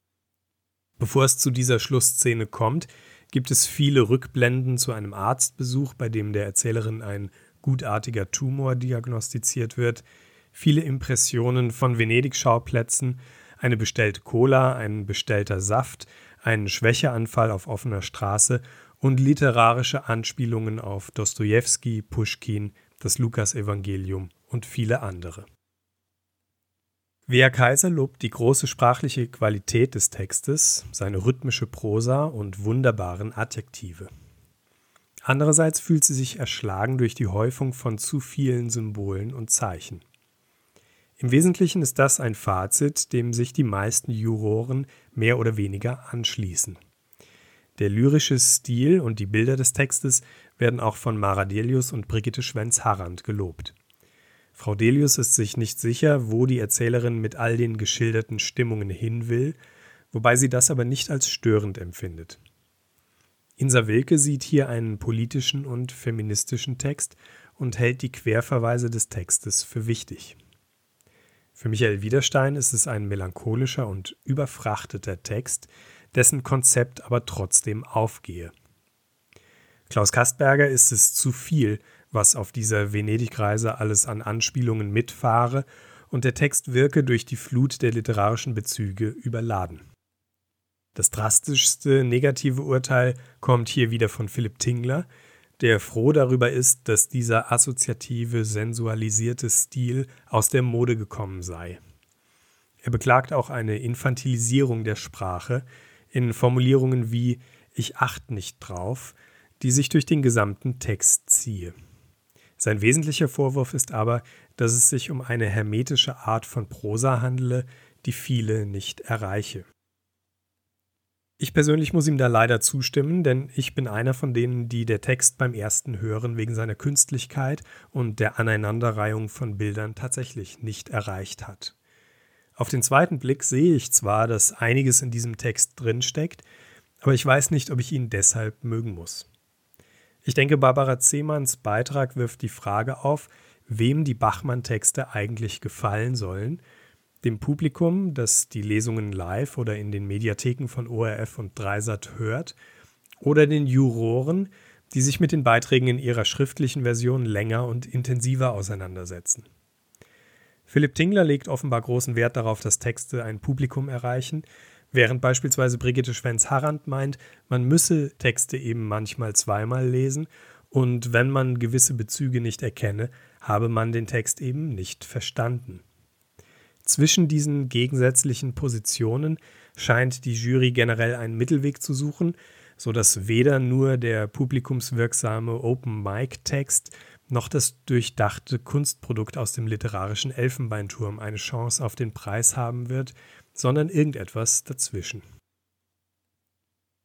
Bevor es zu dieser Schlussszene kommt, gibt es viele Rückblenden zu einem Arztbesuch, bei dem der Erzählerin ein gutartiger Tumor diagnostiziert wird, viele Impressionen von Venedig-Schauplätzen, eine bestellte Cola, ein bestellter Saft, ein Schwächeanfall auf offener Straße und literarische Anspielungen auf Dostojewski, Puschkin, das Lukasevangelium und viele andere. Wea Kaiser lobt die große sprachliche Qualität des Textes, seine rhythmische Prosa und wunderbaren Adjektive. Andererseits fühlt sie sich erschlagen durch die Häufung von zu vielen Symbolen und Zeichen. Im Wesentlichen ist das ein Fazit, dem sich die meisten Juroren mehr oder weniger anschließen. Der lyrische Stil und die Bilder des Textes werden auch von Mara Delius und Brigitte Schwenz-Harrand gelobt. Frau Delius ist sich nicht sicher, wo die Erzählerin mit all den geschilderten Stimmungen hin will, wobei sie das aber nicht als störend empfindet. Insa Wilke sieht hier einen politischen und feministischen Text und hält die Querverweise des Textes für wichtig. Für Michael Widerstein ist es ein melancholischer und überfrachteter Text, dessen Konzept aber trotzdem aufgehe. Klaus Kastberger ist es zu viel, was auf dieser Venedig-Reise alles an Anspielungen mitfahre, und der Text wirke durch die Flut der literarischen Bezüge überladen. Das drastischste negative Urteil kommt hier wieder von Philipp Tingler, der froh darüber ist, dass dieser assoziative, sensualisierte Stil aus der Mode gekommen sei. Er beklagt auch eine Infantilisierung der Sprache in Formulierungen wie ich acht nicht drauf, die sich durch den gesamten Text ziehe. Sein wesentlicher Vorwurf ist aber, dass es sich um eine hermetische Art von Prosa handele, die viele nicht erreiche. Ich persönlich muss ihm da leider zustimmen, denn ich bin einer von denen, die der Text beim ersten Hören wegen seiner Künstlichkeit und der Aneinanderreihung von Bildern tatsächlich nicht erreicht hat. Auf den zweiten Blick sehe ich zwar, dass einiges in diesem Text drinsteckt, aber ich weiß nicht, ob ich ihn deshalb mögen muss. Ich denke, Barbara Zehmanns Beitrag wirft die Frage auf, wem die Bachmann-Texte eigentlich gefallen sollen dem Publikum, das die Lesungen live oder in den Mediatheken von ORF und Dreisat hört, oder den Juroren, die sich mit den Beiträgen in ihrer schriftlichen Version länger und intensiver auseinandersetzen. Philipp Tingler legt offenbar großen Wert darauf, dass Texte ein Publikum erreichen, während beispielsweise Brigitte Schwenz-Harrand meint, man müsse Texte eben manchmal zweimal lesen und wenn man gewisse Bezüge nicht erkenne, habe man den Text eben nicht verstanden. Zwischen diesen gegensätzlichen Positionen scheint die Jury generell einen Mittelweg zu suchen, so dass weder nur der publikumswirksame Open Mic Text noch das durchdachte Kunstprodukt aus dem literarischen Elfenbeinturm eine Chance auf den Preis haben wird, sondern irgendetwas dazwischen.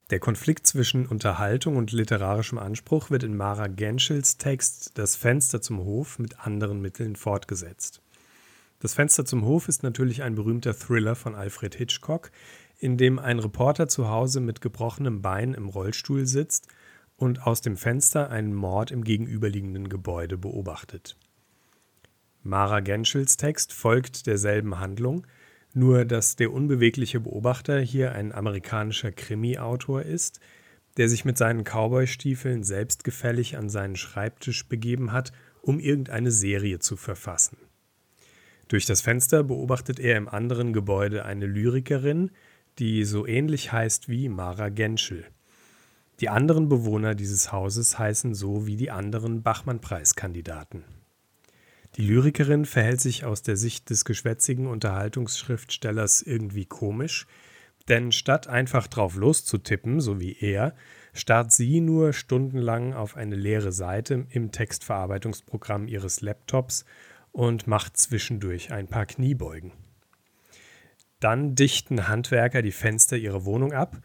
Der Konflikt zwischen Unterhaltung und literarischem Anspruch wird in Mara Genschels Text Das Fenster zum Hof mit anderen Mitteln fortgesetzt. Das Fenster zum Hof ist natürlich ein berühmter Thriller von Alfred Hitchcock, in dem ein Reporter zu Hause mit gebrochenem Bein im Rollstuhl sitzt und aus dem Fenster einen Mord im gegenüberliegenden Gebäude beobachtet. Mara Genschels Text folgt derselben Handlung, nur dass der unbewegliche Beobachter hier ein amerikanischer Krimi-Autor ist, der sich mit seinen Cowboystiefeln selbstgefällig an seinen Schreibtisch begeben hat, um irgendeine Serie zu verfassen. Durch das Fenster beobachtet er im anderen Gebäude eine Lyrikerin, die so ähnlich heißt wie Mara Genschel. Die anderen Bewohner dieses Hauses heißen so wie die anderen Bachmann-Preiskandidaten. Die Lyrikerin verhält sich aus der Sicht des geschwätzigen Unterhaltungsschriftstellers irgendwie komisch, denn statt einfach drauf loszutippen, so wie er, starrt sie nur stundenlang auf eine leere Seite im Textverarbeitungsprogramm ihres Laptops und macht zwischendurch ein paar Kniebeugen. Dann dichten Handwerker die Fenster ihrer Wohnung ab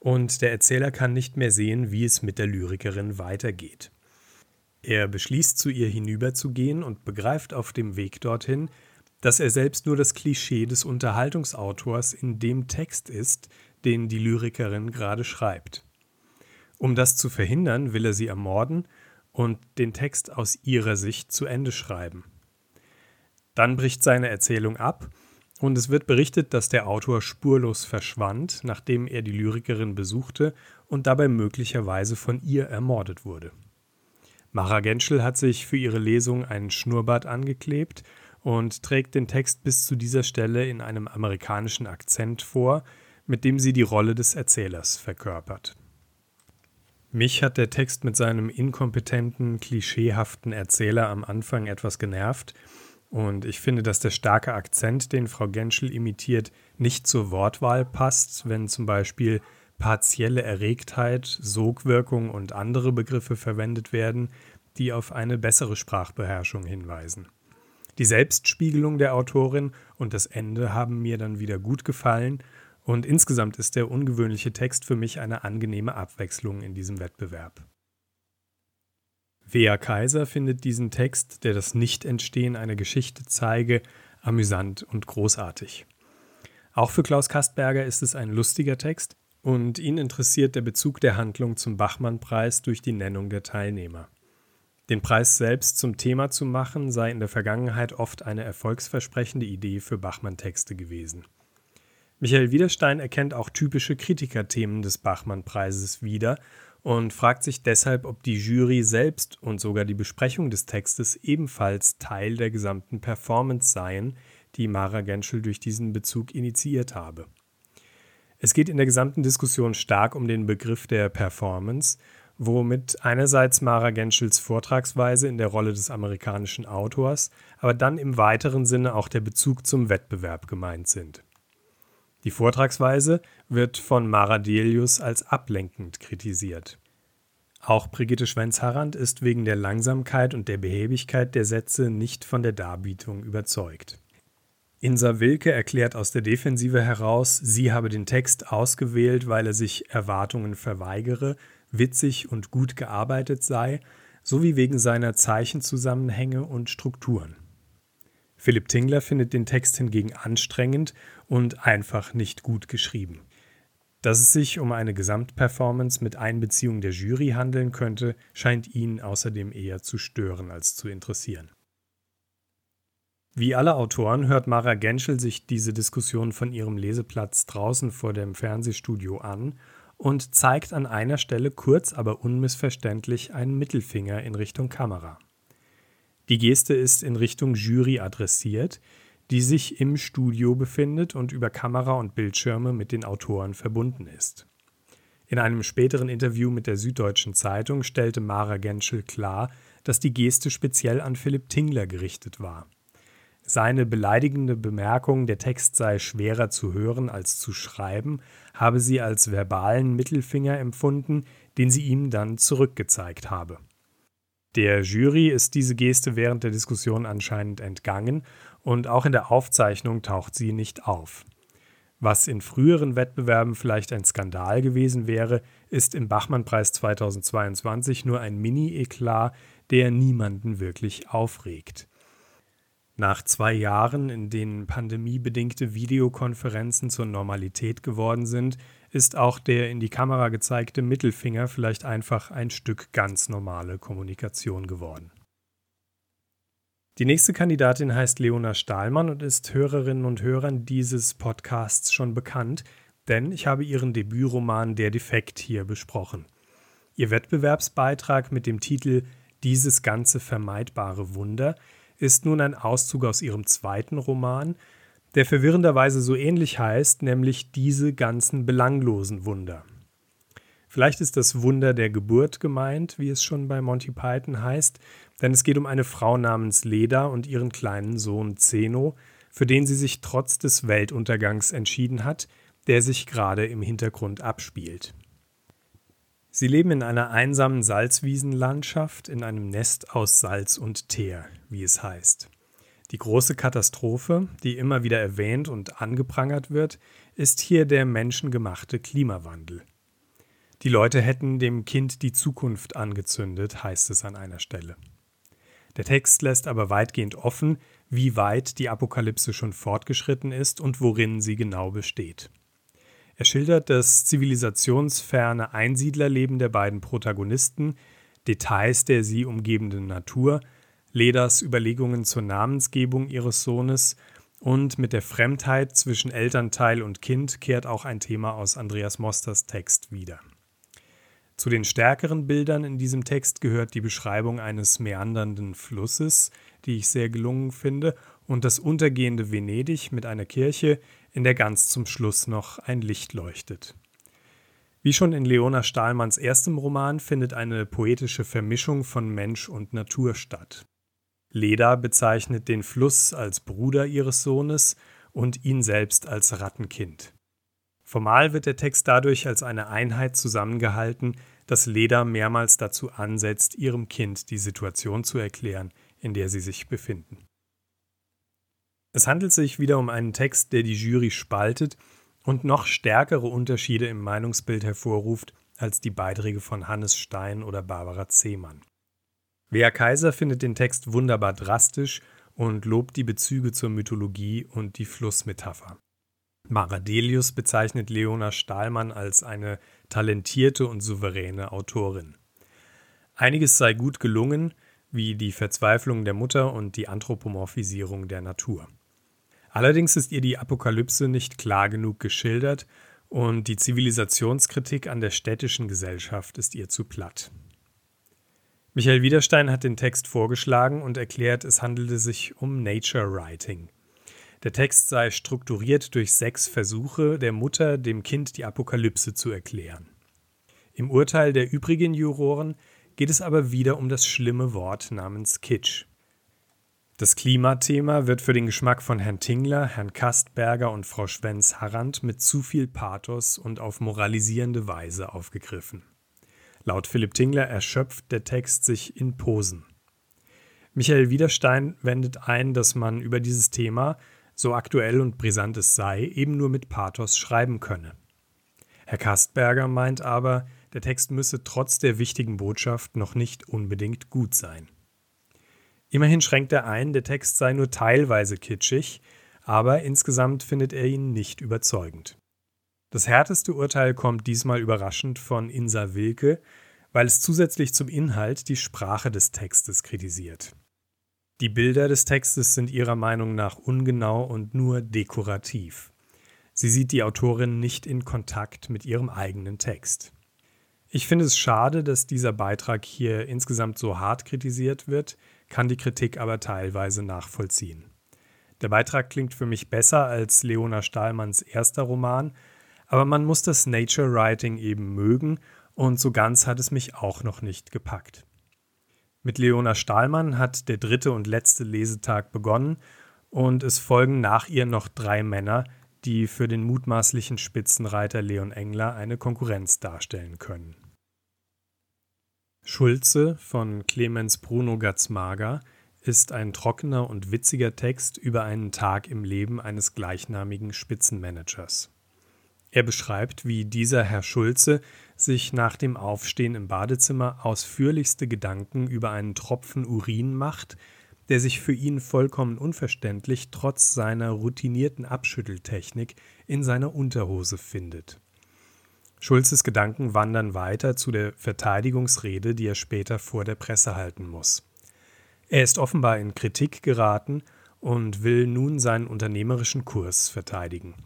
und der Erzähler kann nicht mehr sehen, wie es mit der Lyrikerin weitergeht. Er beschließt, zu ihr hinüberzugehen und begreift auf dem Weg dorthin, dass er selbst nur das Klischee des Unterhaltungsautors in dem Text ist, den die Lyrikerin gerade schreibt. Um das zu verhindern, will er sie ermorden und den Text aus ihrer Sicht zu Ende schreiben. Dann bricht seine Erzählung ab und es wird berichtet, dass der Autor spurlos verschwand, nachdem er die Lyrikerin besuchte und dabei möglicherweise von ihr ermordet wurde. Mara Genschel hat sich für ihre Lesung einen Schnurrbart angeklebt und trägt den Text bis zu dieser Stelle in einem amerikanischen Akzent vor, mit dem sie die Rolle des Erzählers verkörpert. Mich hat der Text mit seinem inkompetenten, klischeehaften Erzähler am Anfang etwas genervt, und ich finde, dass der starke Akzent, den Frau Genschel imitiert, nicht zur Wortwahl passt, wenn zum Beispiel partielle Erregtheit, Sogwirkung und andere Begriffe verwendet werden, die auf eine bessere Sprachbeherrschung hinweisen. Die Selbstspiegelung der Autorin und das Ende haben mir dann wieder gut gefallen und insgesamt ist der ungewöhnliche Text für mich eine angenehme Abwechslung in diesem Wettbewerb. Wea Kaiser findet diesen Text, der das Nichtentstehen einer Geschichte zeige, amüsant und großartig. Auch für Klaus Kastberger ist es ein lustiger Text und ihn interessiert der Bezug der Handlung zum Bachmann-Preis durch die Nennung der Teilnehmer. Den Preis selbst zum Thema zu machen, sei in der Vergangenheit oft eine erfolgsversprechende Idee für Bachmann-Texte gewesen. Michael Widerstein erkennt auch typische Kritikerthemen des Bachmann-Preises wieder und fragt sich deshalb, ob die Jury selbst und sogar die Besprechung des Textes ebenfalls Teil der gesamten Performance seien, die Mara Genschel durch diesen Bezug initiiert habe. Es geht in der gesamten Diskussion stark um den Begriff der Performance, womit einerseits Mara Genschels Vortragsweise in der Rolle des amerikanischen Autors, aber dann im weiteren Sinne auch der Bezug zum Wettbewerb gemeint sind. Die Vortragsweise wird von Mara Delius als ablenkend kritisiert. Auch Brigitte Schwenz-Harrand ist wegen der Langsamkeit und der Behäbigkeit der Sätze nicht von der Darbietung überzeugt. Insa Wilke erklärt aus der Defensive heraus, sie habe den Text ausgewählt, weil er sich Erwartungen verweigere, witzig und gut gearbeitet sei, sowie wegen seiner Zeichenzusammenhänge und Strukturen. Philipp Tingler findet den Text hingegen anstrengend und einfach nicht gut geschrieben. Dass es sich um eine Gesamtperformance mit Einbeziehung der Jury handeln könnte, scheint ihn außerdem eher zu stören als zu interessieren. Wie alle Autoren hört Mara Genschel sich diese Diskussion von ihrem Leseplatz draußen vor dem Fernsehstudio an und zeigt an einer Stelle kurz aber unmissverständlich einen Mittelfinger in Richtung Kamera. Die Geste ist in Richtung Jury adressiert, die sich im Studio befindet und über Kamera und Bildschirme mit den Autoren verbunden ist. In einem späteren Interview mit der Süddeutschen Zeitung stellte Mara Genschel klar, dass die Geste speziell an Philipp Tingler gerichtet war. Seine beleidigende Bemerkung, der Text sei schwerer zu hören als zu schreiben, habe sie als verbalen Mittelfinger empfunden, den sie ihm dann zurückgezeigt habe. Der Jury ist diese Geste während der Diskussion anscheinend entgangen und auch in der Aufzeichnung taucht sie nicht auf. Was in früheren Wettbewerben vielleicht ein Skandal gewesen wäre, ist im Bachmann-Preis 2022 nur ein Mini-Eklat, der niemanden wirklich aufregt. Nach zwei Jahren, in denen pandemiebedingte Videokonferenzen zur Normalität geworden sind, ist auch der in die Kamera gezeigte Mittelfinger vielleicht einfach ein Stück ganz normale Kommunikation geworden. Die nächste Kandidatin heißt Leona Stahlmann und ist Hörerinnen und Hörern dieses Podcasts schon bekannt, denn ich habe ihren Debütroman Der Defekt hier besprochen. Ihr Wettbewerbsbeitrag mit dem Titel Dieses ganze vermeidbare Wunder ist nun ein Auszug aus ihrem zweiten Roman, der verwirrenderweise so ähnlich heißt, nämlich diese ganzen belanglosen Wunder. Vielleicht ist das Wunder der Geburt gemeint, wie es schon bei Monty Python heißt, denn es geht um eine Frau namens Leda und ihren kleinen Sohn Zeno, für den sie sich trotz des Weltuntergangs entschieden hat, der sich gerade im Hintergrund abspielt. Sie leben in einer einsamen Salzwiesenlandschaft in einem Nest aus Salz und Teer, wie es heißt. Die große Katastrophe, die immer wieder erwähnt und angeprangert wird, ist hier der menschengemachte Klimawandel. Die Leute hätten dem Kind die Zukunft angezündet, heißt es an einer Stelle. Der Text lässt aber weitgehend offen, wie weit die Apokalypse schon fortgeschritten ist und worin sie genau besteht. Er schildert das zivilisationsferne Einsiedlerleben der beiden Protagonisten, Details der sie umgebenden Natur, Ledas Überlegungen zur Namensgebung ihres Sohnes und mit der Fremdheit zwischen Elternteil und Kind kehrt auch ein Thema aus Andreas Mosters Text wieder. Zu den stärkeren Bildern in diesem Text gehört die Beschreibung eines meandernden Flusses, die ich sehr gelungen finde, und das untergehende Venedig mit einer Kirche, in der ganz zum Schluss noch ein Licht leuchtet. Wie schon in Leona Stahlmanns erstem Roman findet eine poetische Vermischung von Mensch und Natur statt. Leda bezeichnet den Fluss als Bruder ihres Sohnes und ihn selbst als Rattenkind. Formal wird der Text dadurch als eine Einheit zusammengehalten, dass Leda mehrmals dazu ansetzt, ihrem Kind die Situation zu erklären, in der sie sich befinden. Es handelt sich wieder um einen Text, der die Jury spaltet und noch stärkere Unterschiede im Meinungsbild hervorruft als die Beiträge von Hannes Stein oder Barbara Zehmann. Wea Kaiser findet den Text wunderbar drastisch und lobt die Bezüge zur Mythologie und die Flussmetapher. Maradelius bezeichnet Leona Stahlmann als eine talentierte und souveräne Autorin. Einiges sei gut gelungen, wie die Verzweiflung der Mutter und die Anthropomorphisierung der Natur. Allerdings ist ihr die Apokalypse nicht klar genug geschildert und die Zivilisationskritik an der städtischen Gesellschaft ist ihr zu platt. Michael Widerstein hat den Text vorgeschlagen und erklärt, es handelte sich um Nature Writing. Der Text sei strukturiert durch sechs Versuche der Mutter, dem Kind die Apokalypse zu erklären. Im Urteil der übrigen Juroren geht es aber wieder um das schlimme Wort namens Kitsch. Das Klimathema wird für den Geschmack von Herrn Tingler, Herrn Kastberger und Frau Schwenz-Harrand mit zu viel Pathos und auf moralisierende Weise aufgegriffen. Laut Philipp Tingler erschöpft der Text sich in Posen. Michael Widerstein wendet ein, dass man über dieses Thema, so aktuell und brisant es sei, eben nur mit Pathos schreiben könne. Herr Kastberger meint aber, der Text müsse trotz der wichtigen Botschaft noch nicht unbedingt gut sein. Immerhin schränkt er ein, der Text sei nur teilweise kitschig, aber insgesamt findet er ihn nicht überzeugend. Das härteste Urteil kommt diesmal überraschend von Insa Wilke, weil es zusätzlich zum Inhalt die Sprache des Textes kritisiert. Die Bilder des Textes sind ihrer Meinung nach ungenau und nur dekorativ. Sie sieht die Autorin nicht in Kontakt mit ihrem eigenen Text. Ich finde es schade, dass dieser Beitrag hier insgesamt so hart kritisiert wird, kann die Kritik aber teilweise nachvollziehen. Der Beitrag klingt für mich besser als Leona Stahlmanns erster Roman, aber man muss das Nature Writing eben mögen und so ganz hat es mich auch noch nicht gepackt. Mit Leona Stahlmann hat der dritte und letzte Lesetag begonnen und es folgen nach ihr noch drei Männer, die für den mutmaßlichen Spitzenreiter Leon Engler eine Konkurrenz darstellen können. Schulze von Clemens Bruno Gatzmager ist ein trockener und witziger Text über einen Tag im Leben eines gleichnamigen Spitzenmanagers. Er beschreibt, wie dieser Herr Schulze sich nach dem Aufstehen im Badezimmer ausführlichste Gedanken über einen Tropfen Urin macht, der sich für ihn vollkommen unverständlich trotz seiner routinierten Abschütteltechnik in seiner Unterhose findet. Schulzes Gedanken wandern weiter zu der Verteidigungsrede, die er später vor der Presse halten muss. Er ist offenbar in Kritik geraten und will nun seinen unternehmerischen Kurs verteidigen.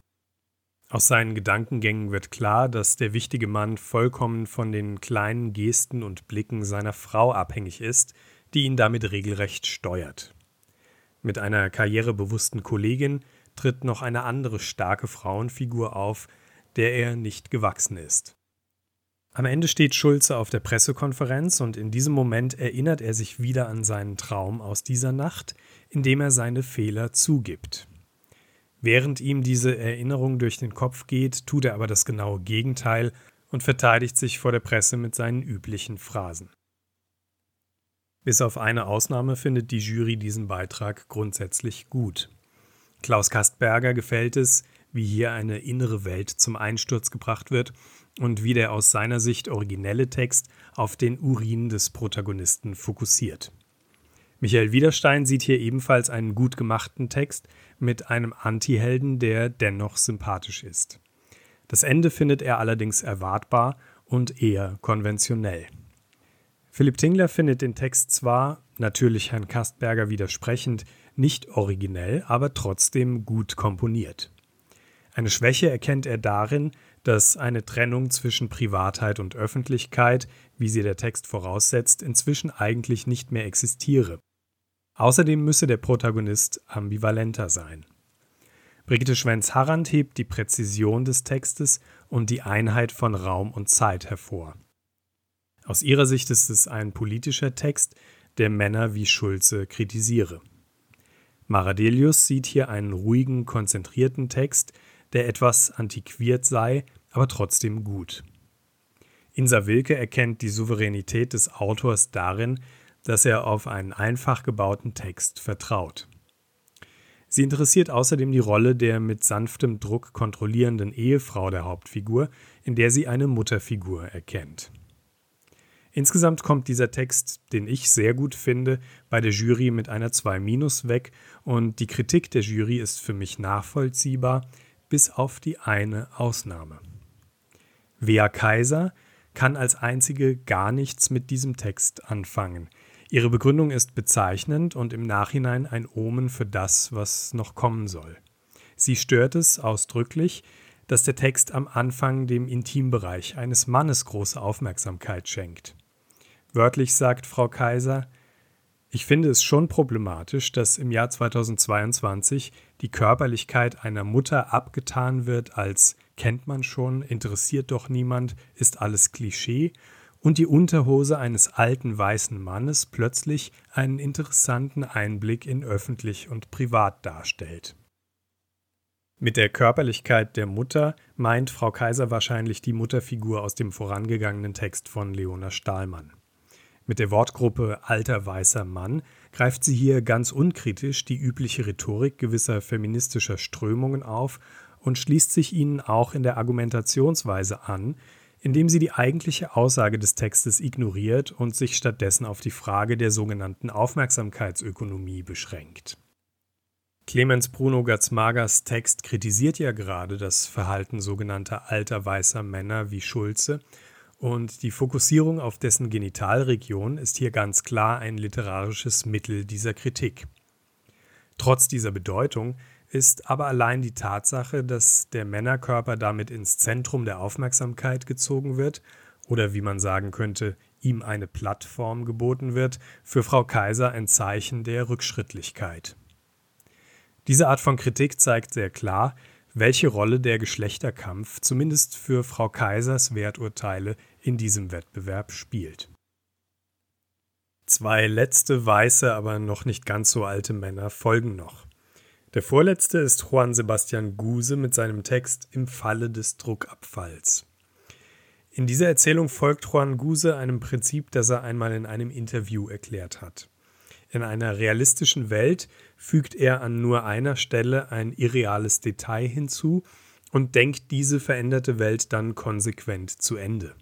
Aus seinen Gedankengängen wird klar, dass der wichtige Mann vollkommen von den kleinen Gesten und Blicken seiner Frau abhängig ist, die ihn damit regelrecht steuert. Mit einer karrierebewussten Kollegin tritt noch eine andere starke Frauenfigur auf, der er nicht gewachsen ist. Am Ende steht Schulze auf der Pressekonferenz und in diesem Moment erinnert er sich wieder an seinen Traum aus dieser Nacht, indem er seine Fehler zugibt. Während ihm diese Erinnerung durch den Kopf geht, tut er aber das genaue Gegenteil und verteidigt sich vor der Presse mit seinen üblichen Phrasen. Bis auf eine Ausnahme findet die Jury diesen Beitrag grundsätzlich gut. Klaus Kastberger gefällt es, wie hier eine innere Welt zum Einsturz gebracht wird und wie der aus seiner Sicht originelle Text auf den Urin des Protagonisten fokussiert. Michael Widerstein sieht hier ebenfalls einen gut gemachten Text mit einem Antihelden, der dennoch sympathisch ist. Das Ende findet er allerdings erwartbar und eher konventionell. Philipp Tingler findet den Text zwar, natürlich Herrn Kastberger widersprechend, nicht originell, aber trotzdem gut komponiert. Eine Schwäche erkennt er darin, dass eine Trennung zwischen Privatheit und Öffentlichkeit, wie sie der Text voraussetzt, inzwischen eigentlich nicht mehr existiere. Außerdem müsse der Protagonist ambivalenter sein. Brigitte Schwenz-Harrand hebt die Präzision des Textes und die Einheit von Raum und Zeit hervor. Aus ihrer Sicht ist es ein politischer Text, der Männer wie Schulze kritisiere. Maradelius sieht hier einen ruhigen, konzentrierten Text, der etwas antiquiert sei, aber trotzdem gut. Insa Wilke erkennt die Souveränität des Autors darin, dass er auf einen einfach gebauten Text vertraut. Sie interessiert außerdem die Rolle der mit sanftem Druck kontrollierenden Ehefrau der Hauptfigur, in der sie eine Mutterfigur erkennt. Insgesamt kommt dieser Text, den ich sehr gut finde, bei der Jury mit einer 2- weg und die Kritik der Jury ist für mich nachvollziehbar, bis auf die eine Ausnahme. Wea Kaiser kann als einzige gar nichts mit diesem Text anfangen. Ihre Begründung ist bezeichnend und im Nachhinein ein Omen für das, was noch kommen soll. Sie stört es ausdrücklich, dass der Text am Anfang dem Intimbereich eines Mannes große Aufmerksamkeit schenkt. Wörtlich sagt Frau Kaiser, ich finde es schon problematisch, dass im Jahr 2022 die Körperlichkeit einer Mutter abgetan wird als kennt man schon, interessiert doch niemand, ist alles Klischee und die Unterhose eines alten weißen Mannes plötzlich einen interessanten Einblick in öffentlich und privat darstellt. Mit der Körperlichkeit der Mutter meint Frau Kaiser wahrscheinlich die Mutterfigur aus dem vorangegangenen Text von Leona Stahlmann. Mit der Wortgruppe alter weißer Mann greift sie hier ganz unkritisch die übliche Rhetorik gewisser feministischer Strömungen auf und schließt sich ihnen auch in der Argumentationsweise an, indem sie die eigentliche Aussage des Textes ignoriert und sich stattdessen auf die Frage der sogenannten Aufmerksamkeitsökonomie beschränkt. Clemens Bruno Gatzmagers Text kritisiert ja gerade das Verhalten sogenannter alter weißer Männer wie Schulze und die Fokussierung auf dessen Genitalregion ist hier ganz klar ein literarisches Mittel dieser Kritik. Trotz dieser Bedeutung ist aber allein die Tatsache, dass der Männerkörper damit ins Zentrum der Aufmerksamkeit gezogen wird oder wie man sagen könnte, ihm eine Plattform geboten wird, für Frau Kaiser ein Zeichen der Rückschrittlichkeit. Diese Art von Kritik zeigt sehr klar, welche Rolle der Geschlechterkampf zumindest für Frau Kaisers Werturteile in diesem Wettbewerb spielt. Zwei letzte weiße, aber noch nicht ganz so alte Männer folgen noch. Der vorletzte ist Juan Sebastian Guse mit seinem Text Im Falle des Druckabfalls. In dieser Erzählung folgt Juan Guse einem Prinzip, das er einmal in einem Interview erklärt hat. In einer realistischen Welt fügt er an nur einer Stelle ein irreales Detail hinzu und denkt diese veränderte Welt dann konsequent zu Ende.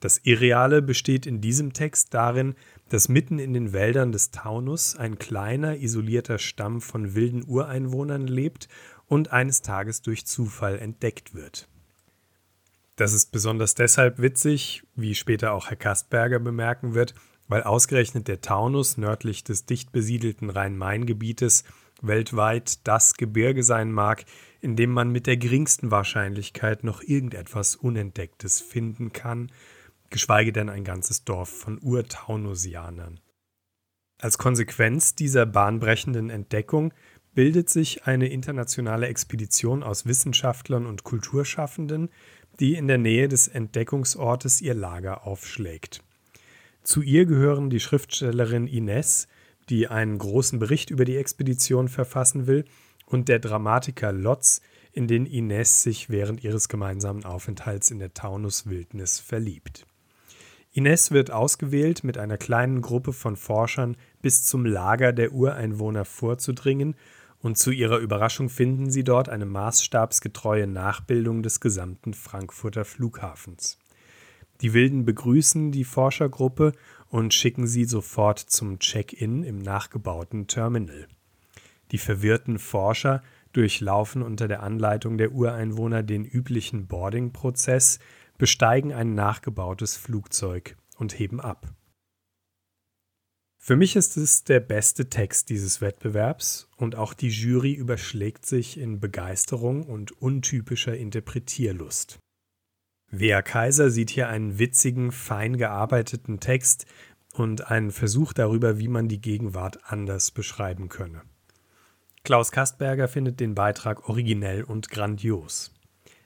Das Irreale besteht in diesem Text darin, dass mitten in den Wäldern des Taunus ein kleiner, isolierter Stamm von wilden Ureinwohnern lebt und eines Tages durch Zufall entdeckt wird. Das ist besonders deshalb witzig, wie später auch Herr Kastberger bemerken wird, weil ausgerechnet der Taunus nördlich des dicht besiedelten Rhein-Main-Gebietes weltweit das Gebirge sein mag, in dem man mit der geringsten Wahrscheinlichkeit noch irgendetwas Unentdecktes finden kann, geschweige denn ein ganzes Dorf von Urtaunusianern. Als Konsequenz dieser bahnbrechenden Entdeckung bildet sich eine internationale Expedition aus Wissenschaftlern und Kulturschaffenden, die in der Nähe des Entdeckungsortes ihr Lager aufschlägt. Zu ihr gehören die Schriftstellerin Ines, die einen großen Bericht über die Expedition verfassen will, und der Dramatiker Lotz, in den Ines sich während ihres gemeinsamen Aufenthalts in der Taunuswildnis verliebt. Ines wird ausgewählt, mit einer kleinen Gruppe von Forschern bis zum Lager der Ureinwohner vorzudringen, und zu ihrer Überraschung finden sie dort eine maßstabsgetreue Nachbildung des gesamten Frankfurter Flughafens. Die Wilden begrüßen die Forschergruppe und schicken sie sofort zum Check-in im nachgebauten Terminal. Die verwirrten Forscher durchlaufen unter der Anleitung der Ureinwohner den üblichen Boarding-Prozess, besteigen ein nachgebautes Flugzeug und heben ab. Für mich ist es der beste Text dieses Wettbewerbs und auch die Jury überschlägt sich in Begeisterung und untypischer Interpretierlust. Wea Kaiser sieht hier einen witzigen, fein gearbeiteten Text und einen Versuch darüber, wie man die Gegenwart anders beschreiben könne. Klaus Kastberger findet den Beitrag originell und grandios.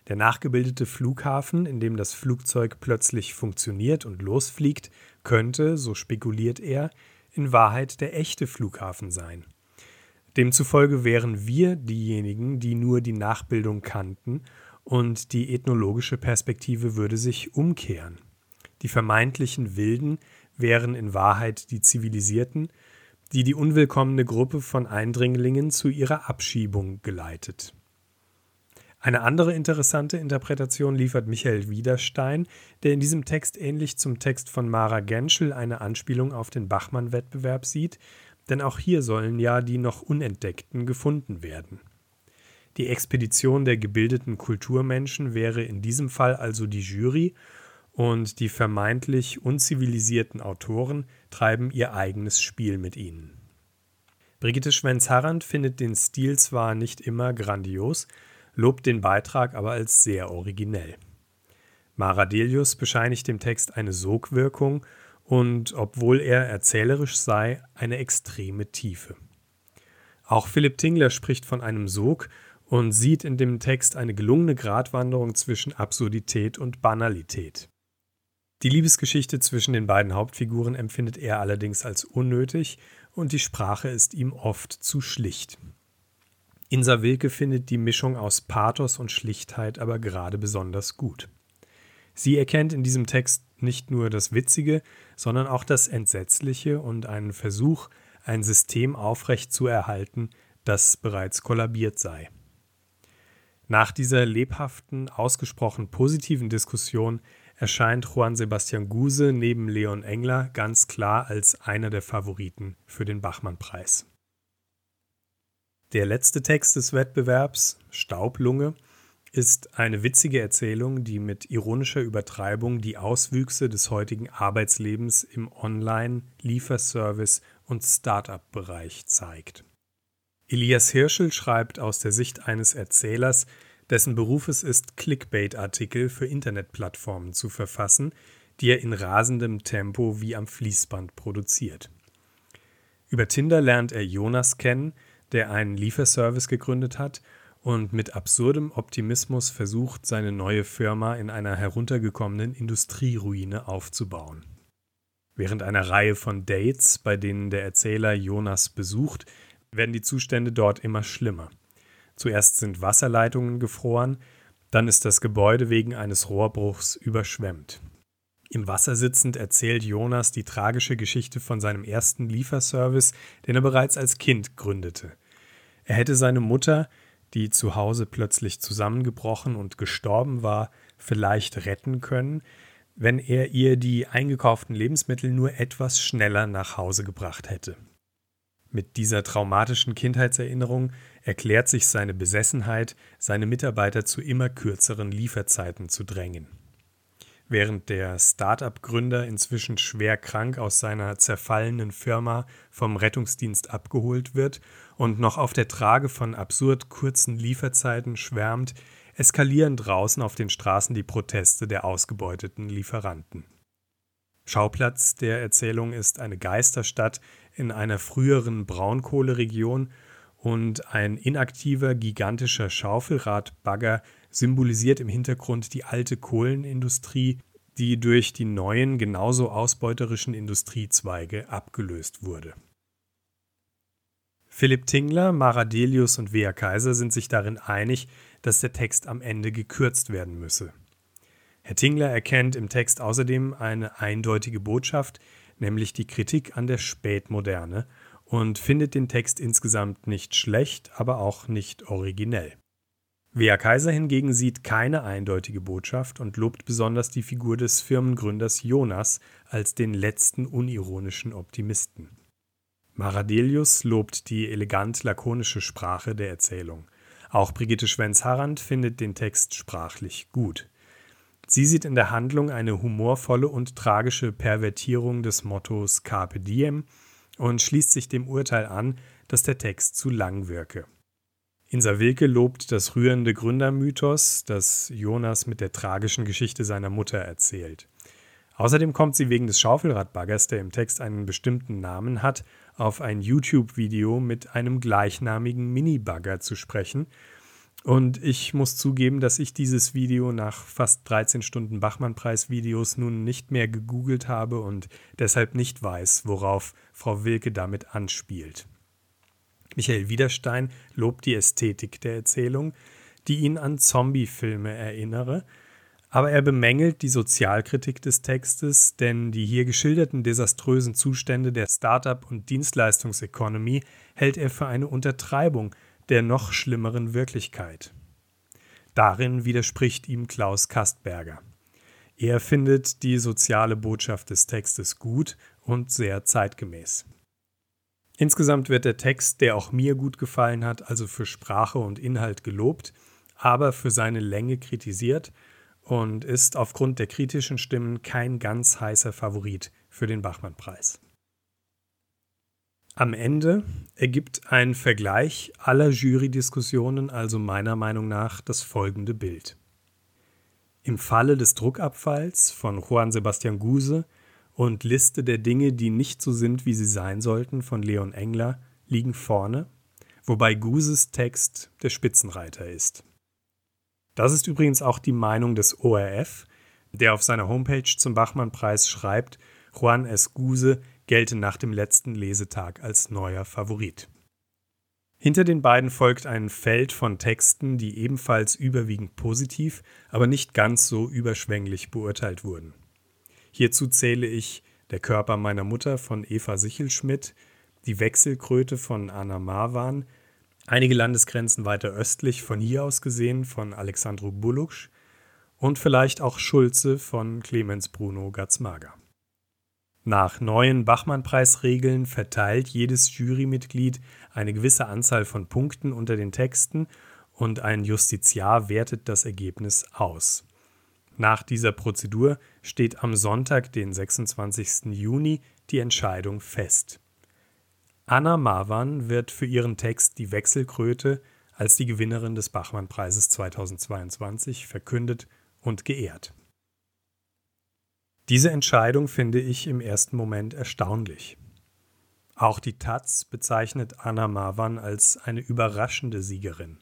Der nachgebildete Flughafen, in dem das Flugzeug plötzlich funktioniert und losfliegt, könnte, so spekuliert er, in Wahrheit der echte Flughafen sein. Demzufolge wären wir diejenigen, die nur die Nachbildung kannten, und die ethnologische Perspektive würde sich umkehren. Die vermeintlichen Wilden wären in Wahrheit die Zivilisierten, die die unwillkommene Gruppe von Eindringlingen zu ihrer Abschiebung geleitet. Eine andere interessante Interpretation liefert Michael Wiederstein, der in diesem Text ähnlich zum Text von Mara Genschel eine Anspielung auf den Bachmann-Wettbewerb sieht, denn auch hier sollen ja die noch Unentdeckten gefunden werden. Die Expedition der gebildeten Kulturmenschen wäre in diesem Fall also die Jury und die vermeintlich unzivilisierten Autoren treiben ihr eigenes Spiel mit ihnen. Brigitte Schwenz-Harrand findet den Stil zwar nicht immer grandios, lobt den Beitrag aber als sehr originell. Maradelius bescheinigt dem Text eine Sogwirkung und, obwohl er erzählerisch sei, eine extreme Tiefe. Auch Philipp Tingler spricht von einem Sog und sieht in dem Text eine gelungene Gratwanderung zwischen Absurdität und Banalität. Die Liebesgeschichte zwischen den beiden Hauptfiguren empfindet er allerdings als unnötig und die Sprache ist ihm oft zu schlicht. Insa Wilke findet die Mischung aus Pathos und Schlichtheit aber gerade besonders gut. Sie erkennt in diesem Text nicht nur das Witzige, sondern auch das Entsetzliche und einen Versuch, ein System aufrecht zu erhalten, das bereits kollabiert sei. Nach dieser lebhaften, ausgesprochen positiven Diskussion erscheint Juan Sebastian Guse neben Leon Engler ganz klar als einer der Favoriten für den Bachmann-Preis. Der letzte Text des Wettbewerbs, Staublunge, ist eine witzige Erzählung, die mit ironischer Übertreibung die Auswüchse des heutigen Arbeitslebens im Online-, Lieferservice- und Start-up-Bereich zeigt. Elias Hirschel schreibt aus der Sicht eines Erzählers, dessen Beruf es ist, Clickbait-Artikel für Internetplattformen zu verfassen, die er in rasendem Tempo wie am Fließband produziert. Über Tinder lernt er Jonas kennen, der einen Lieferservice gegründet hat und mit absurdem Optimismus versucht, seine neue Firma in einer heruntergekommenen Industrieruine aufzubauen. Während einer Reihe von Dates, bei denen der Erzähler Jonas besucht, werden die Zustände dort immer schlimmer. Zuerst sind Wasserleitungen gefroren, dann ist das Gebäude wegen eines Rohrbruchs überschwemmt. Im Wasser sitzend erzählt Jonas die tragische Geschichte von seinem ersten Lieferservice, den er bereits als Kind gründete. Er hätte seine Mutter, die zu Hause plötzlich zusammengebrochen und gestorben war, vielleicht retten können, wenn er ihr die eingekauften Lebensmittel nur etwas schneller nach Hause gebracht hätte. Mit dieser traumatischen Kindheitserinnerung erklärt sich seine Besessenheit, seine Mitarbeiter zu immer kürzeren Lieferzeiten zu drängen. Während der Start-up-Gründer inzwischen schwer krank aus seiner zerfallenen Firma vom Rettungsdienst abgeholt wird und noch auf der Trage von absurd kurzen Lieferzeiten schwärmt, eskalieren draußen auf den Straßen die Proteste der ausgebeuteten Lieferanten. Schauplatz der Erzählung ist eine Geisterstadt in einer früheren Braunkohleregion und ein inaktiver, gigantischer Schaufelradbagger symbolisiert im Hintergrund die alte Kohlenindustrie, die durch die neuen, genauso ausbeuterischen Industriezweige abgelöst wurde. Philipp Tingler, Maradelius und Wea Kaiser sind sich darin einig, dass der Text am Ende gekürzt werden müsse. Herr Tingler erkennt im Text außerdem eine eindeutige Botschaft, nämlich die Kritik an der Spätmoderne, und findet den Text insgesamt nicht schlecht, aber auch nicht originell. Wea Kaiser hingegen sieht keine eindeutige Botschaft und lobt besonders die Figur des Firmengründers Jonas als den letzten unironischen Optimisten. Maradelius lobt die elegant lakonische Sprache der Erzählung. Auch Brigitte Schwenz-Harrand findet den Text sprachlich gut. Sie sieht in der Handlung eine humorvolle und tragische Pervertierung des Mottos Carpe Diem und schließt sich dem Urteil an, dass der Text zu lang wirke. Insa Wilke lobt das rührende Gründermythos, das Jonas mit der tragischen Geschichte seiner Mutter erzählt. Außerdem kommt sie wegen des Schaufelradbaggers, der im Text einen bestimmten Namen hat, auf ein YouTube-Video mit einem gleichnamigen Mini-Bagger zu sprechen. Und ich muss zugeben, dass ich dieses Video nach fast 13 Stunden Bachmann-Preis-Videos nun nicht mehr gegoogelt habe und deshalb nicht weiß, worauf Frau Wilke damit anspielt. Michael Widerstein lobt die Ästhetik der Erzählung, die ihn an Zombie-Filme erinnere, aber er bemängelt die Sozialkritik des Textes, denn die hier geschilderten desaströsen Zustände der Start-up- und Dienstleistungseconomy hält er für eine Untertreibung der noch schlimmeren Wirklichkeit. Darin widerspricht ihm Klaus Kastberger. Er findet die soziale Botschaft des Textes gut und sehr zeitgemäß. Insgesamt wird der Text, der auch mir gut gefallen hat, also für Sprache und Inhalt gelobt, aber für seine Länge kritisiert und ist aufgrund der kritischen Stimmen kein ganz heißer Favorit für den Bachmann-Preis. Am Ende ergibt ein Vergleich aller Jury-Diskussionen also meiner Meinung nach das folgende Bild. Im Falle des Druckabfalls von Juan Sebastian Guse und Liste der Dinge, die nicht so sind, wie sie sein sollten, von Leon Engler, liegen vorne, wobei Guses Text der Spitzenreiter ist. Das ist übrigens auch die Meinung des ORF, der auf seiner Homepage zum Bachmann-Preis schreibt, Juan S. Guse gelte nach dem letzten Lesetag als neuer Favorit. Hinter den beiden folgt ein Feld von Texten, die ebenfalls überwiegend positiv, aber nicht ganz so überschwänglich beurteilt wurden. Hierzu zähle ich Der Körper meiner Mutter von Eva Sichelschmidt, Die Wechselkröte von Anna Marwan, einige Landesgrenzen weiter östlich von hier aus gesehen von Alexandru Buluksch und vielleicht auch Schulze von Clemens Bruno Gatzmager. Nach neuen Bachmann-Preisregeln verteilt jedes Jurymitglied eine gewisse Anzahl von Punkten unter den Texten und ein Justiziar wertet das Ergebnis aus. Nach dieser Prozedur steht am Sonntag, den 26. Juni, die Entscheidung fest. Anna Marwan wird für ihren Text Die Wechselkröte als die Gewinnerin des Bachmann-Preises 2022 verkündet und geehrt. Diese Entscheidung finde ich im ersten Moment erstaunlich. Auch die Taz bezeichnet Anna Marwan als eine überraschende Siegerin.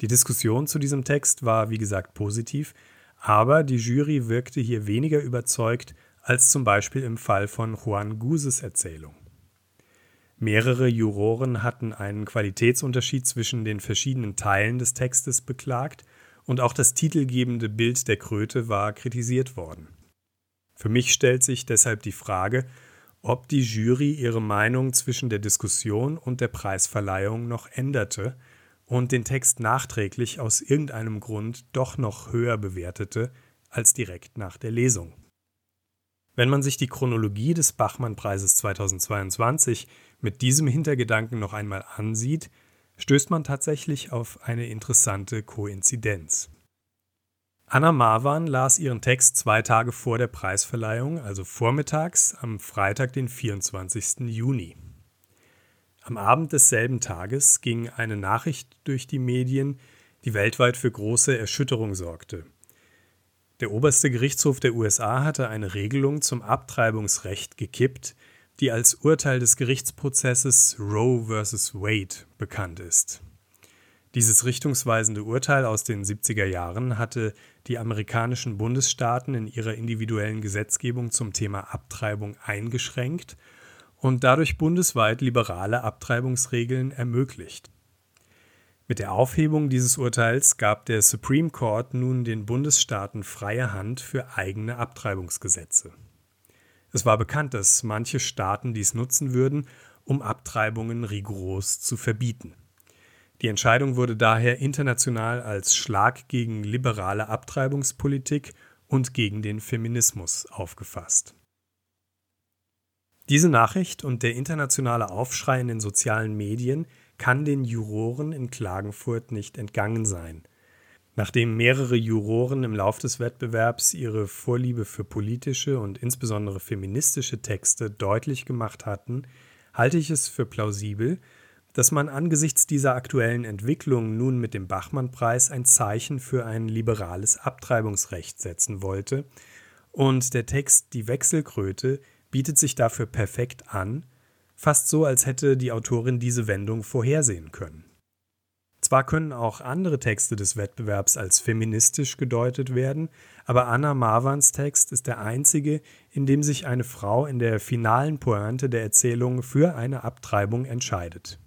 Die Diskussion zu diesem Text war, wie gesagt, positiv, aber die Jury wirkte hier weniger überzeugt als zum Beispiel im Fall von Juan Guses Erzählung. Mehrere Juroren hatten einen Qualitätsunterschied zwischen den verschiedenen Teilen des Textes beklagt und auch das titelgebende Bild der Kröte war kritisiert worden. Für mich stellt sich deshalb die Frage, ob die Jury ihre Meinung zwischen der Diskussion und der Preisverleihung noch änderte und den Text nachträglich aus irgendeinem Grund doch noch höher bewertete als direkt nach der Lesung. Wenn man sich die Chronologie des Bachmann-Preises 2022 mit diesem Hintergedanken noch einmal ansieht, stößt man tatsächlich auf eine interessante Koinzidenz. Anna Marwan las ihren Text zwei Tage vor der Preisverleihung, also vormittags am Freitag, den 24. Juni. Am Abend desselben Tages ging eine Nachricht durch die Medien, die weltweit für große Erschütterung sorgte. Der oberste Gerichtshof der USA hatte eine Regelung zum Abtreibungsrecht gekippt, die als Urteil des Gerichtsprozesses Roe vs. Wade bekannt ist. Dieses richtungsweisende Urteil aus den 70er Jahren hatte die amerikanischen Bundesstaaten in ihrer individuellen Gesetzgebung zum Thema Abtreibung eingeschränkt und dadurch bundesweit liberale Abtreibungsregeln ermöglicht. Mit der Aufhebung dieses Urteils gab der Supreme Court nun den Bundesstaaten freie Hand für eigene Abtreibungsgesetze. Es war bekannt, dass manche Staaten dies nutzen würden, um Abtreibungen rigoros zu verbieten. Die Entscheidung wurde daher international als Schlag gegen liberale Abtreibungspolitik und gegen den Feminismus aufgefasst. Diese Nachricht und der internationale Aufschrei in den sozialen Medien kann den Juroren in Klagenfurt nicht entgangen sein. Nachdem mehrere Juroren im Lauf des Wettbewerbs ihre Vorliebe für politische und insbesondere feministische Texte deutlich gemacht hatten, halte ich es für plausibel, dass man angesichts dieser aktuellen Entwicklung nun mit dem Bachmann-Preis ein Zeichen für ein liberales Abtreibungsrecht setzen wollte, und der Text Die Wechselkröte bietet sich dafür perfekt an, fast so, als hätte die Autorin diese Wendung vorhersehen können. Zwar können auch andere Texte des Wettbewerbs als feministisch gedeutet werden, aber Anna Marwans Text ist der einzige, in dem sich eine Frau in der finalen Pointe der Erzählung für eine Abtreibung entscheidet.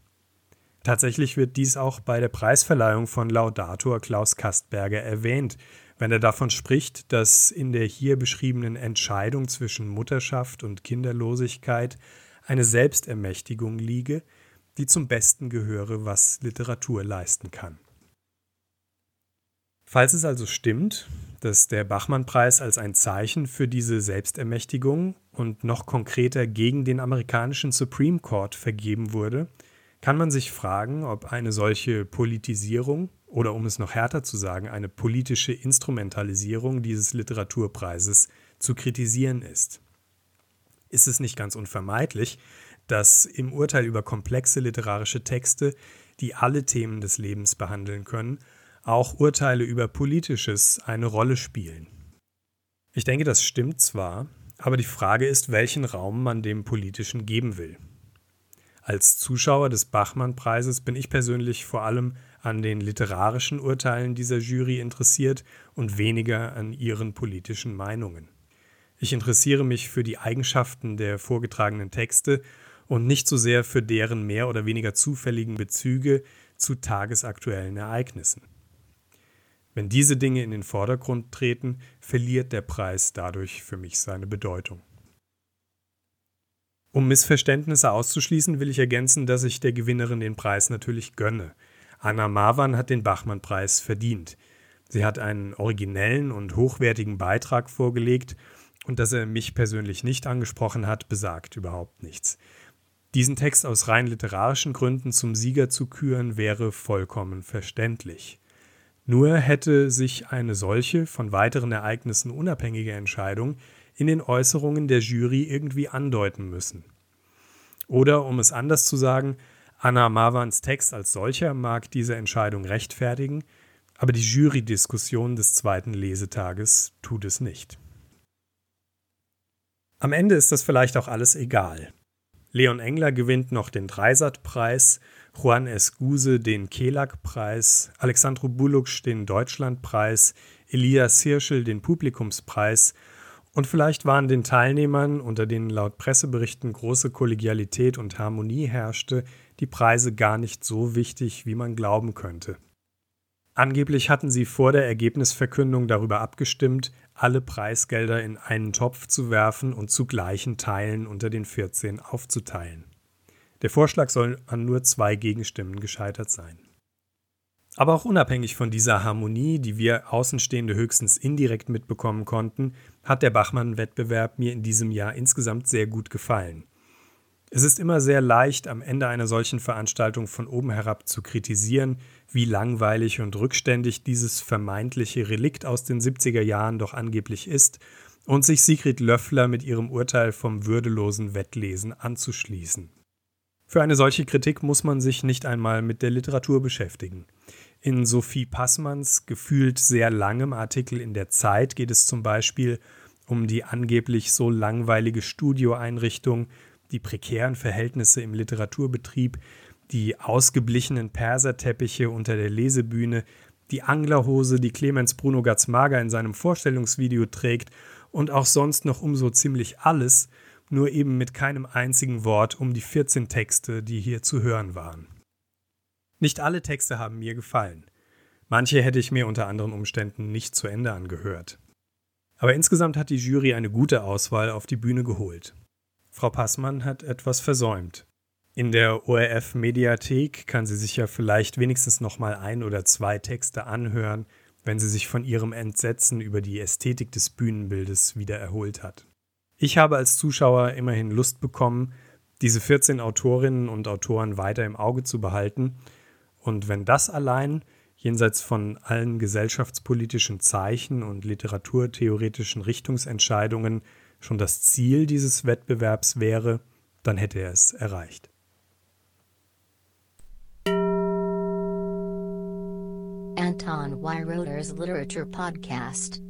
Tatsächlich wird dies auch bei der Preisverleihung von Laudator Klaus Kastberger erwähnt, wenn er davon spricht, dass in der hier beschriebenen Entscheidung zwischen Mutterschaft und Kinderlosigkeit eine Selbstermächtigung liege, die zum Besten gehöre, was Literatur leisten kann. Falls es also stimmt, dass der Bachmann-Preis als ein Zeichen für diese Selbstermächtigung und noch konkreter gegen den amerikanischen Supreme Court vergeben wurde, kann man sich fragen, ob eine solche Politisierung oder um es noch härter zu sagen, eine politische Instrumentalisierung dieses Literaturpreises zu kritisieren ist. Ist es nicht ganz unvermeidlich, dass im Urteil über komplexe literarische Texte, die alle Themen des Lebens behandeln können, auch Urteile über Politisches eine Rolle spielen? Ich denke, das stimmt zwar, aber die Frage ist, welchen Raum man dem Politischen geben will. Als Zuschauer des Bachmann-Preises bin ich persönlich vor allem an den literarischen Urteilen dieser Jury interessiert und weniger an ihren politischen Meinungen. Ich interessiere mich für die Eigenschaften der vorgetragenen Texte und nicht so sehr für deren mehr oder weniger zufälligen Bezüge zu tagesaktuellen Ereignissen. Wenn diese Dinge in den Vordergrund treten, verliert der Preis dadurch für mich seine Bedeutung. Um Missverständnisse auszuschließen, will ich ergänzen, dass ich der Gewinnerin den Preis natürlich gönne. Anna Marwan hat den Bachmann-Preis verdient. Sie hat einen originellen und hochwertigen Beitrag vorgelegt und dass er mich persönlich nicht angesprochen hat, besagt überhaupt nichts. Diesen Text aus rein literarischen Gründen zum Sieger zu küren, wäre vollkommen verständlich. Nur hätte sich eine solche, von weiteren Ereignissen unabhängige Entscheidung in den Äußerungen der Jury irgendwie andeuten müssen. Oder um es anders zu sagen, Anna Marwans Text als solcher mag diese Entscheidung rechtfertigen, aber die Jury-Diskussion des zweiten Lesetages tut es nicht. Am Ende ist das vielleicht auch alles egal. Leon Engler gewinnt noch den Dreisat-Preis, Juan Escuse den Kelag-Preis, Alexandru Buluk den Deutschlandpreis, Elias Hirschel den Publikumspreis und vielleicht waren den Teilnehmern, unter denen laut Presseberichten große Kollegialität und Harmonie herrschte, die Preise gar nicht so wichtig, wie man glauben könnte. Angeblich hatten sie vor der Ergebnisverkündung darüber abgestimmt, alle Preisgelder in einen Topf zu werfen und zu gleichen Teilen unter den 14 aufzuteilen. Der Vorschlag soll an nur zwei Gegenstimmen gescheitert sein. Aber auch unabhängig von dieser Harmonie, die wir Außenstehende höchstens indirekt mitbekommen konnten, hat der Bachmann-Wettbewerb mir in diesem Jahr insgesamt sehr gut gefallen. Es ist immer sehr leicht, am Ende einer solchen Veranstaltung von oben herab zu kritisieren, wie langweilig und rückständig dieses vermeintliche Relikt aus den 70er Jahren doch angeblich ist, und sich Sigrid Löffler mit ihrem Urteil vom würdelosen Wettlesen anzuschließen. Für eine solche Kritik muss man sich nicht einmal mit der Literatur beschäftigen. In Sophie Passmanns gefühlt sehr langem Artikel in der Zeit geht es zum Beispiel um die angeblich so langweilige Studioeinrichtung, die prekären Verhältnisse im Literaturbetrieb, die ausgeblichenen Perserteppiche unter der Lesebühne, die Anglerhose, die Clemens Bruno Gatzmager in seinem Vorstellungsvideo trägt und auch sonst noch um so ziemlich alles, nur eben mit keinem einzigen Wort um die 14 Texte, die hier zu hören waren. Nicht alle Texte haben mir gefallen. Manche hätte ich mir unter anderen Umständen nicht zu Ende angehört. Aber insgesamt hat die Jury eine gute Auswahl auf die Bühne geholt. Frau Passmann hat etwas versäumt. In der ORF Mediathek kann sie sich ja vielleicht wenigstens noch mal ein oder zwei Texte anhören, wenn sie sich von ihrem Entsetzen über die Ästhetik des Bühnenbildes wieder erholt hat. Ich habe als Zuschauer immerhin Lust bekommen, diese 14 Autorinnen und Autoren weiter im Auge zu behalten und wenn das allein, jenseits von allen gesellschaftspolitischen Zeichen und literaturtheoretischen Richtungsentscheidungen, schon das Ziel dieses Wettbewerbs wäre, dann hätte er es erreicht. Anton Weiroder's Literature Podcast.